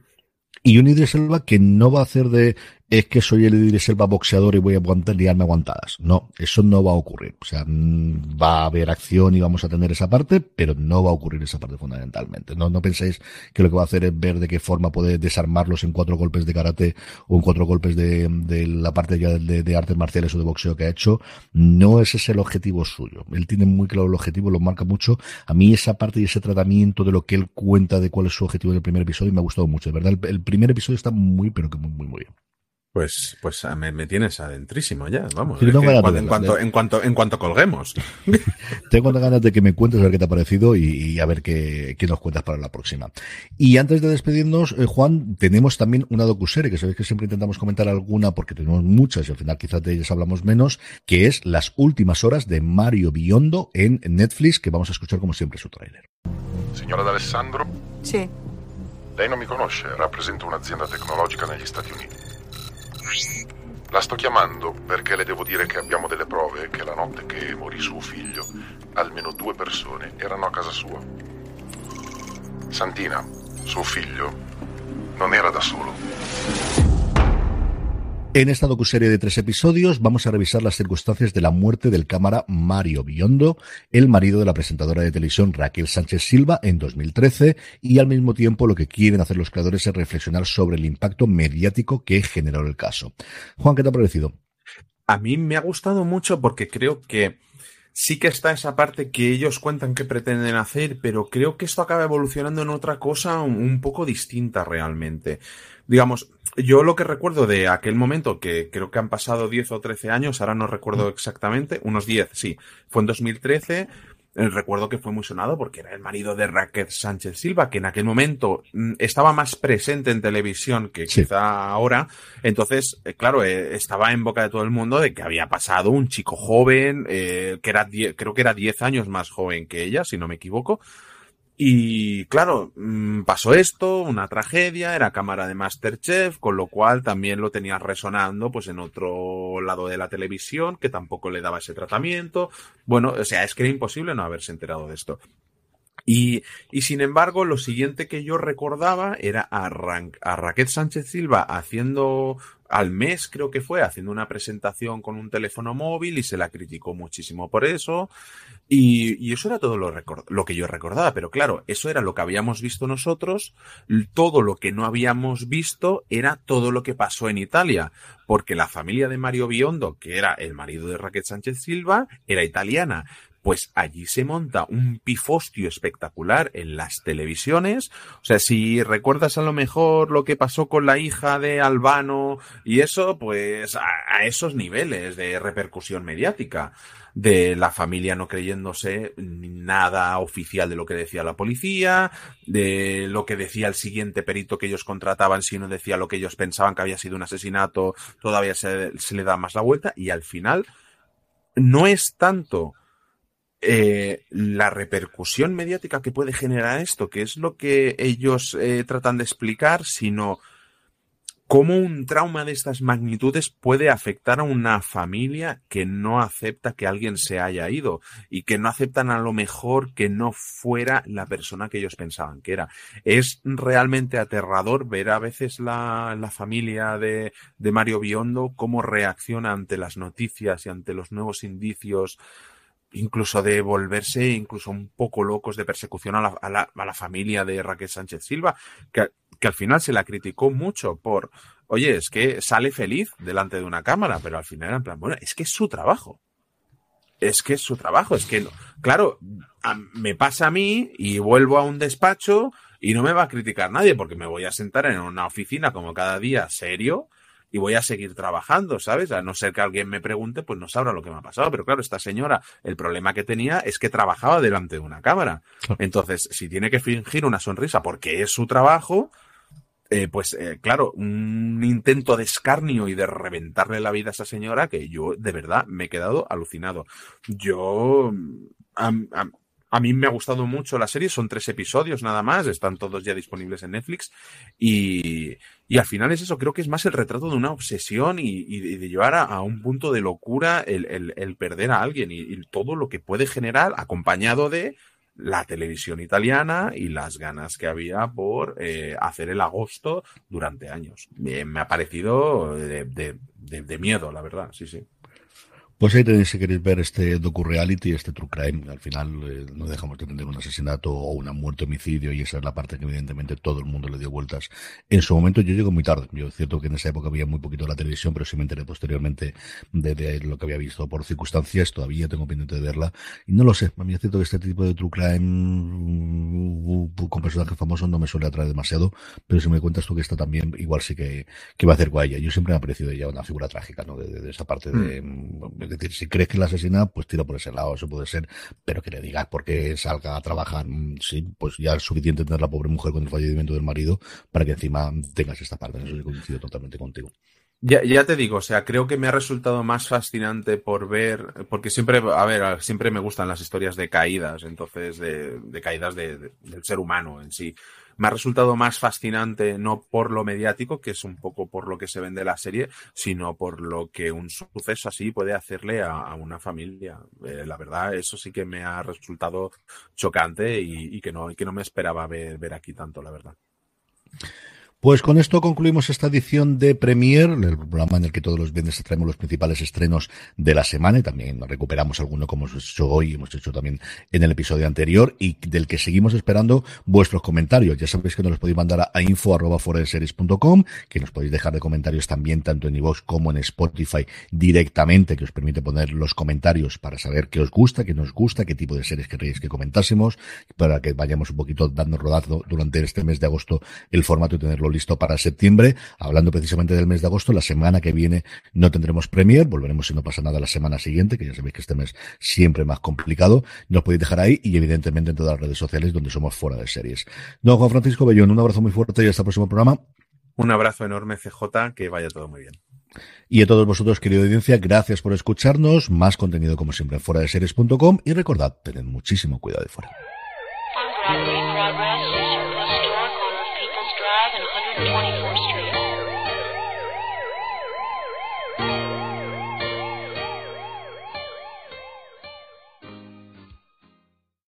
Speaker 1: Y un Idris Elba que no va a hacer de es que soy el Idris Elba boxeador y voy a aguantar, liarme aguantadas. No, eso no va a ocurrir. O sea, mm, va a haber acción y vamos a tener esa parte, pero no va a ocurrir esa parte fundamentalmente. No, no penséis que lo que va a hacer es ver de qué forma puede desarmarlos en cuatro golpes de karate o en cuatro golpes de, de la parte ya de, de, artes marciales o de boxeo que ha hecho. No ese es el objetivo suyo. Él tiene muy claro el objetivo, lo marca mucho. A mí esa parte y ese tratamiento de lo que él cuenta de cuál es su objetivo en el primer episodio me ha gustado mucho. De verdad, el primer episodio está muy, pero que muy, muy, muy bien.
Speaker 2: Pues, pues me, me, tienes adentrísimo ya, vamos.
Speaker 1: Sí,
Speaker 2: que
Speaker 1: ganas
Speaker 2: en,
Speaker 1: de
Speaker 2: cuanto, en, cuanto, en cuanto colguemos.
Speaker 1: Tengo ganas de que me cuentes a ver qué te ha parecido y, y a ver qué, qué, nos cuentas para la próxima. Y antes de despedirnos, eh, Juan, tenemos también una docuserie, que sabéis que siempre intentamos comentar alguna porque tenemos muchas y al final quizás de ellas hablamos menos, que es Las últimas horas de Mario Biondo en Netflix, que vamos a escuchar como siempre su tráiler.
Speaker 32: Signora D'Alessandro?
Speaker 33: Sì.
Speaker 32: Lei non mi conosce, rappresento un'azienda tecnologica negli Stati Uniti. La sto chiamando perché le devo dire che abbiamo delle prove che la notte che morì suo figlio, almeno due persone erano a casa sua. Santina, suo figlio, non era da solo.
Speaker 1: En esta docuserie de tres episodios vamos a revisar las circunstancias de la muerte del cámara Mario Biondo, el marido de la presentadora de televisión Raquel Sánchez Silva en 2013, y al mismo tiempo lo que quieren hacer los creadores es reflexionar sobre el impacto mediático que generó el caso. Juan, ¿qué te ha parecido?
Speaker 2: A mí me ha gustado mucho porque creo que sí que está esa parte que ellos cuentan que pretenden hacer, pero creo que esto acaba evolucionando en otra cosa un, poco distinta realmente. Digamos, yo lo que recuerdo de aquel momento, que creo que han pasado 10 o 13 años, ahora no recuerdo exactamente, unos 10, sí, fue en 2013, eh, recuerdo que fue muy sonado porque era el marido de Raquel Sánchez Silva, que en aquel momento mm, estaba más presente en televisión que
Speaker 1: Sí.
Speaker 2: quizá ahora. Entonces, eh, claro, eh, estaba en boca de todo el mundo de que había pasado un chico joven, eh, que era creo que era 10 años más joven que ella, si no me equivoco. Y claro, mm, pasó esto, una tragedia, era cámara de Masterchef, con lo cual también lo tenía resonando pues en otro lado de la televisión, que tampoco le daba ese tratamiento. Bueno, o sea, es que era imposible no haberse enterado de esto. Y, y sin embargo, lo siguiente que yo recordaba era a, Ran- a Raquel Sánchez Silva haciendo, al mes creo que fue, haciendo una presentación con un teléfono móvil y se la criticó muchísimo por eso. Y, y eso era todo lo, lo que yo recordaba, pero claro, eso era lo que habíamos visto nosotros, todo lo que no habíamos visto era todo lo que pasó en Italia, porque la familia de Mario Biondo, que era el marido de Raquel Sánchez Silva, era italiana. Pues allí se monta un pifostio espectacular en las televisiones. O sea, si recuerdas a lo mejor lo que pasó con la hija de Albano y eso, pues a, a esos niveles de repercusión mediática de la familia no creyéndose nada oficial de lo que decía la policía, de lo que decía el siguiente perito que ellos contrataban, si no decía lo que ellos pensaban que había sido un asesinato, todavía se, le da más la vuelta y al final no es tanto eh, la repercusión mediática que puede generar esto, que es lo que ellos eh, tratan de explicar, sino cómo un trauma de estas magnitudes puede afectar a una familia que no acepta que alguien se haya ido y que no aceptan a lo mejor que no fuera la persona que ellos pensaban que era. Es realmente aterrador ver a veces la, la familia de, de Mario Biondo cómo reacciona ante las noticias y ante los nuevos indicios incluso de volverse incluso un poco locos de persecución a la, a la, a la familia de Raquel Sánchez Silva, que, que, al final se la criticó mucho por, oye, es que sale feliz delante de una cámara, pero al final era en plan, bueno, es que es su trabajo. Es que es su trabajo, es que, no. claro, a, me pasa a mí y vuelvo a un despacho y no me va a criticar nadie porque me voy a sentar en una oficina como cada día serio y voy a seguir trabajando, ¿sabes? A no ser que alguien me pregunte, pues no sabrá lo que me ha pasado. Pero claro, esta señora, el problema que tenía es que trabajaba delante de una cámara. Entonces, si tiene que fingir una sonrisa porque es su trabajo, eh, pues eh, claro, un intento de escarnio y de reventarle la vida a esa señora que yo de verdad me he quedado alucinado. Yo, a, mí me ha gustado mucho la serie, son tres episodios nada más, están todos ya disponibles en Netflix y, y al final es eso, creo que es más el retrato de una obsesión y, de llevar a, un punto de locura el, el- el perder a alguien y todo lo que puede generar acompañado de la televisión italiana y las ganas que había por eh, hacer el agosto durante años. Me ha parecido de miedo, la verdad, sí, sí.
Speaker 1: Pues ahí tenéis si queréis ver este docu-reality, este true crime. Al final eh, no dejamos de tener un asesinato o una muerte homicidio y esa es la parte que evidentemente todo el mundo le dio vueltas. En su momento yo llego muy tarde. Yo es cierto que en esa época había muy poquito la televisión, pero sí me enteré posteriormente de, de lo que había visto por circunstancias. Todavía tengo pendiente de verla. Y no lo sé. A mí es cierto que este tipo de true crime mm, con personajes famosos no me suele atraer demasiado. Pero si me cuentas tú que está también, igual sí que, que va a hacer ella. Yo siempre me he parecido ella una figura trágica, ¿no? De, de- de esa parte de, es decir, si crees que la asesina, pues tira por ese lado, eso puede ser, pero que le digas porque salga a trabajar, mm, sí, pues ya es suficiente tener la pobre mujer con el fallecimiento del marido para que encima tengas esta parte. En eso coincido totalmente contigo.
Speaker 2: Ya, ya te digo, o sea, creo que me ha resultado más fascinante por ver, porque siempre, a ver, siempre me gustan las historias de caídas, entonces, de, de caídas de- del ser humano en sí. Me ha resultado más fascinante no por lo mediático, que es un poco por lo que se vende la serie, sino por lo que un suceso así puede hacerle a, una familia. Eh, la verdad, eso sí que me ha resultado chocante y, que no, que no me esperaba ver aquí tanto, la verdad.
Speaker 1: Pues con esto concluimos esta edición de Premier, el programa en el que todos los viernes traemos los principales estrenos de la semana y también recuperamos alguno como hemos hecho hoy, hemos hecho también en el episodio anterior y del que seguimos esperando vuestros comentarios. Ya sabéis que nos los podéis mandar a info.foradeseries.com, que nos podéis dejar de comentarios también tanto en iVoox como en Spotify directamente, que os permite poner los comentarios para saber qué os gusta, qué nos gusta, qué tipo de series queréis que comentásemos, para que vayamos un poquito dando rodazo durante este mes de agosto el formato y tenerlo listo para septiembre. Hablando precisamente del mes de agosto, la semana que viene no tendremos Premier, volveremos si no pasa nada la semana siguiente, que ya sabéis que este mes siempre más complicado. Nos podéis dejar ahí y evidentemente en todas las redes sociales donde somos fuera de series. Don Juan Francisco Bellón, un abrazo muy fuerte y hasta el próximo programa.
Speaker 2: Un abrazo enorme, CJ, que vaya todo muy bien.
Speaker 1: Y a todos vosotros, querida audiencia, gracias por escucharnos. Más contenido como siempre en fuera de series.com y recordad, tened muchísimo cuidado de fuera.